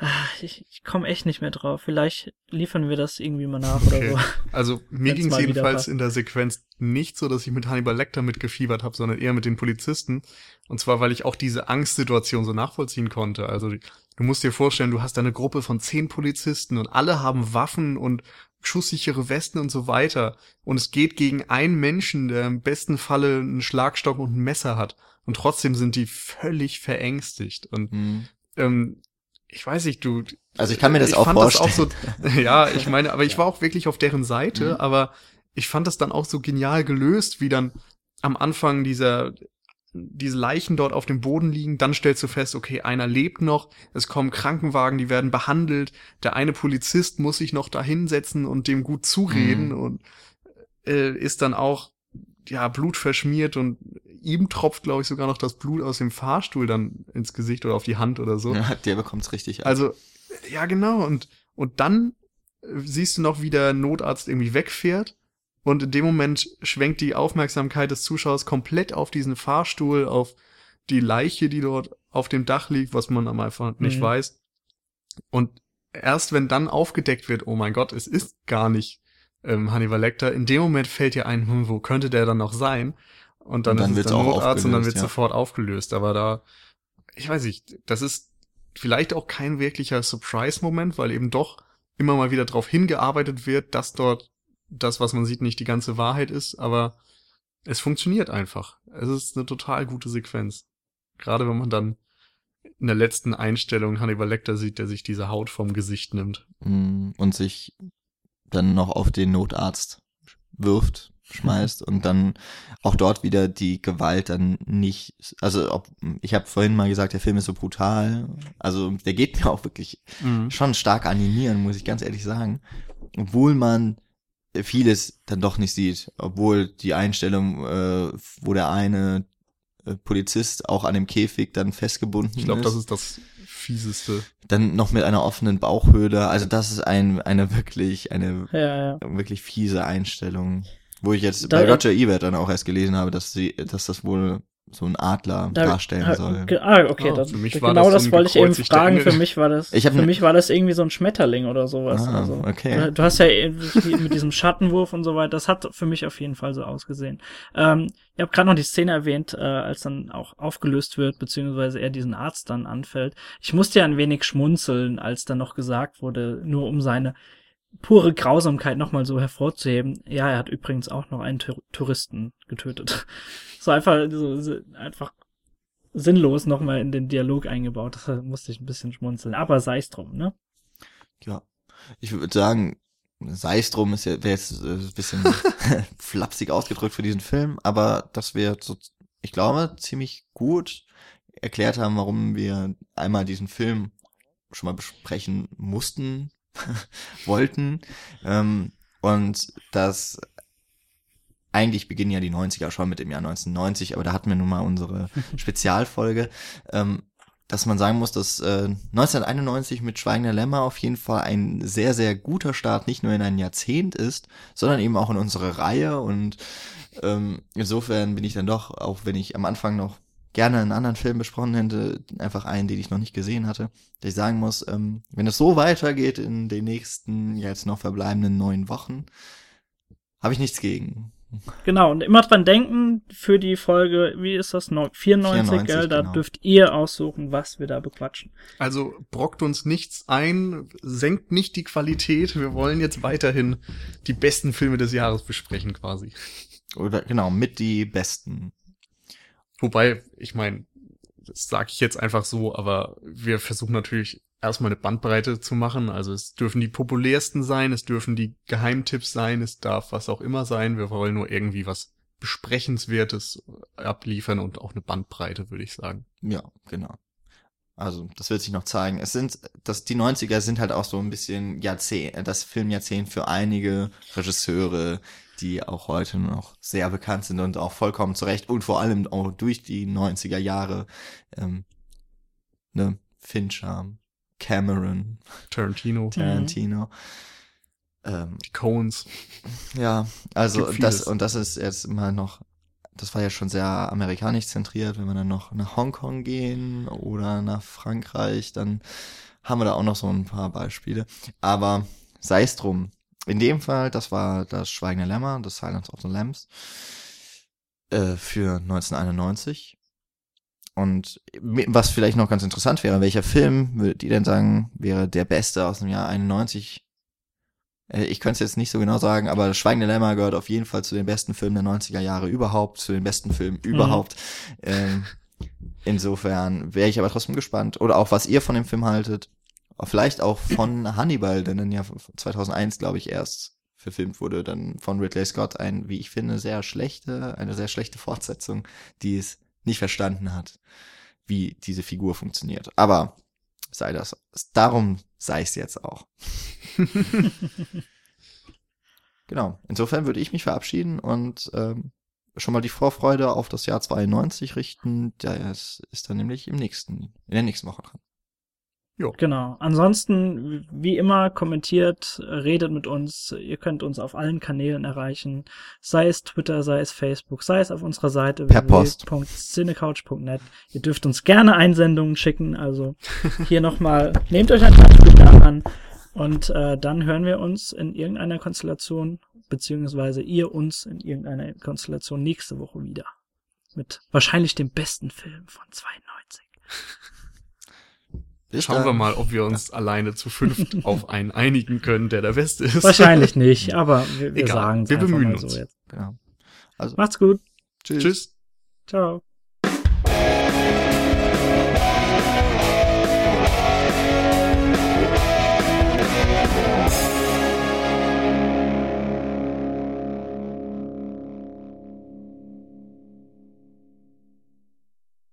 Ah, Ich, ich komme echt nicht mehr drauf. Vielleicht liefern wir das irgendwie mal nach oder Okay. so. (laughs) Also mir ging es jedenfalls in der Sequenz nicht so, dass ich mit Hannibal Lecter mitgefiebert habe, sondern eher mit den Polizisten. Und zwar, weil ich auch diese Angstsituation so nachvollziehen konnte. Also du musst dir vorstellen, du hast da eine Gruppe von zehn Polizisten und alle haben Waffen und schusssichere Westen und so weiter. Und es geht gegen einen Menschen, der im besten Falle einen Schlagstock und ein Messer hat. Und trotzdem sind die völlig verängstigt. Und Hm. ähm, ich weiß nicht, du. Also ich kann mir das auch fand vorstellen. Das auch so, (laughs) ja, ich (laughs) meine, aber ich war auch wirklich auf deren Seite, Mhm. aber ich fand das dann auch so genial gelöst, wie dann am Anfang dieser diese Leichen dort auf dem Boden liegen, dann stellst du fest, okay, einer lebt noch, es kommen Krankenwagen, die werden behandelt, der eine Polizist muss sich noch da hinsetzen und dem gut zureden Mhm. und äh, ist dann auch ja Blut verschmiert und ihm tropft, glaube ich, sogar noch das Blut aus dem Fahrstuhl dann ins Gesicht oder auf die Hand oder so. Ja, der bekommt's richtig ab. Also, ja, genau. Und, und dann äh, siehst du noch, wie der Notarzt irgendwie wegfährt. Und in dem Moment schwenkt die Aufmerksamkeit des Zuschauers komplett auf diesen Fahrstuhl, auf die Leiche, die dort auf dem Dach liegt, was man am einfach nicht Mhm. weiß. Und erst wenn dann aufgedeckt wird, oh mein Gott, es ist gar nicht ähm, Hannibal Lecter, in dem Moment fällt dir ein, hm, wo könnte der dann noch sein? Und dann, Und dann ist es auch Notarzt und dann wird ja. sofort aufgelöst. Aber da, ich weiß nicht, das ist vielleicht auch kein wirklicher Surprise-Moment, weil eben doch immer mal wieder darauf hingearbeitet wird, dass dort das, was man sieht, nicht die ganze Wahrheit ist, aber es funktioniert einfach. Es ist eine total gute Sequenz. Gerade wenn man dann in der letzten Einstellung Hannibal Lecter sieht, der sich diese Haut vom Gesicht nimmt. Hm, und sich dann noch auf den Notarzt wirft, schmeißt und dann auch dort wieder die Gewalt dann nicht, also ob, ich habe vorhin mal gesagt, der Film ist so brutal, also der geht mir auch wirklich schon stark animieren, muss ich ganz ehrlich sagen, obwohl man vieles dann doch nicht sieht, obwohl die Einstellung, äh, wo der eine äh, Polizist auch an dem Käfig dann festgebunden Ich glaube, ist, das ist das fieseste. dann noch mit einer offenen Bauchhöhle, also das ist ein eine wirklich eine Ja, ja. wirklich fiese Einstellung, wo ich jetzt Da- bei Roger Ebert dann auch erst gelesen habe, dass sie, dass das wohl so ein Adler Da- darstellen soll. Ah, okay. Ah, das, für mich war genau das das, so wollte ich eben fragen. Für mich war das, (laughs) Ich für ne- mich war das irgendwie so ein Schmetterling oder sowas. Ah, also, okay. du, du hast ja mit diesem Schattenwurf und so weiter, das hat für mich auf jeden Fall so ausgesehen. Ähm, ihr habt gerade noch die Szene erwähnt, äh, als dann auch aufgelöst wird, beziehungsweise er diesen Arzt dann anfällt. Ich musste ja ein wenig schmunzeln, als dann noch gesagt wurde, nur um seine pure Grausamkeit nochmal so hervorzuheben. Ja, er hat übrigens auch noch einen Tour- Touristen getötet. (laughs) So einfach, so, so einfach sinnlos nochmal in den Dialog eingebaut. Das musste ich ein bisschen schmunzeln. Aber sei es drum, ne? Ja. Ich würde sagen, sei es drum, ist ja, wäre jetzt äh, ein bisschen (laughs) flapsig ausgedrückt für diesen Film, aber dass wir so, ich glaube, ziemlich gut erklärt haben, warum wir einmal diesen Film schon mal besprechen mussten, (laughs) wollten, ähm, und dass eigentlich beginnen ja die 90er schon mit dem Jahr 1990, aber da hatten wir nun mal unsere (laughs) Spezialfolge. Ähm, dass man sagen muss, dass äh, 1991 mit Schweigender Lämmer auf jeden Fall ein sehr, sehr guter Start nicht nur in ein Jahrzehnt ist, sondern eben auch in unsere Reihe. Und ähm, insofern bin ich dann doch, auch wenn ich am Anfang noch gerne einen anderen Film besprochen hätte, einfach einen, den ich noch nicht gesehen hatte, dass ich sagen muss, ähm, wenn es so weitergeht in den nächsten jetzt noch verbleibenden neun Wochen, habe ich nichts gegen. Genau, und immer dran denken für die Folge, wie ist das noch? 94, 94 gell? Da genau. dürft ihr aussuchen, was wir da bequatschen. Also brockt uns nichts ein, senkt nicht die Qualität. Wir wollen jetzt weiterhin die besten Filme des Jahres besprechen, quasi. Oder genau, mit die besten. Wobei, ich meine, das sage ich jetzt einfach so, aber wir versuchen natürlich erstmal eine Bandbreite zu machen. Also es dürfen die populärsten sein, es dürfen die Geheimtipps sein, es darf was auch immer sein. Wir wollen nur irgendwie was Besprechenswertes abliefern und auch eine Bandbreite, würde ich sagen. Ja, genau. Also, das wird sich noch zeigen. Es sind, das, die 90er sind halt auch so ein bisschen Jahrzehnt, das Filmjahrzehnt für einige Regisseure, die auch heute noch sehr bekannt sind und auch vollkommen zurecht und vor allem auch durch die 90er Jahre, ähm, ne, Fincher, Cameron, Tarantino, (laughs) Tarantino. Ähm, die Coens. Ja, also das und das ist jetzt immer noch, das war ja schon sehr amerikanisch zentriert, wenn wir dann noch nach Hongkong gehen oder nach Frankreich, dann haben wir da auch noch so ein paar Beispiele. Aber sei es drum. In dem Fall, das war das Schweigende Lämmer, das Silence of the Lambs, äh, für 1991. Und was vielleicht noch ganz interessant wäre, welcher Film würdet ihr denn sagen, wäre der beste aus dem Jahr 91? Äh, ich könnte es jetzt nicht so genau sagen, aber Schweigende Lämmer gehört auf jeden Fall zu den besten Filmen der 90er Jahre überhaupt, zu den besten Filmen mhm. überhaupt. Ähm, insofern wäre ich aber trotzdem gespannt. Oder auch, was ihr von dem Film haltet. Vielleicht auch von Hannibal, der dann ja 2001, glaube ich, erst verfilmt wurde, dann von Ridley Scott ein, wie ich finde, sehr schlechte, eine sehr schlechte Fortsetzung, die es nicht verstanden hat, wie diese Figur funktioniert. Aber sei das, darum sei es jetzt auch. (laughs) genau. Insofern würde ich mich verabschieden und ähm, schon mal die Vorfreude auf das Jahr 92 richten. Ist, ist dann nämlich im nächsten, in der nächsten Woche dran. Jo. Genau. Ansonsten, wie immer, kommentiert, redet mit uns. Ihr könnt uns auf allen Kanälen erreichen. Sei es Twitter, sei es Facebook, sei es auf unserer Seite www.cinecouch.net. Ihr dürft uns gerne Einsendungen schicken. Also hier nochmal, (laughs) nehmt euch ein Beispiel an. Und äh, dann hören wir uns in irgendeiner Konstellation, beziehungsweise ihr uns in irgendeiner Konstellation nächste Woche wieder. Mit wahrscheinlich dem besten Film von 92. (laughs) Bis Schauen dann. wir mal, ob wir uns alleine zu fünft (laughs) auf einen einigen können, der der Beste ist. Wahrscheinlich nicht, (laughs) aber wir, wir sagen es Wir bemühen uns. So jetzt. Genau. Also, Macht's gut. Tschüss. Tschüss. Ciao.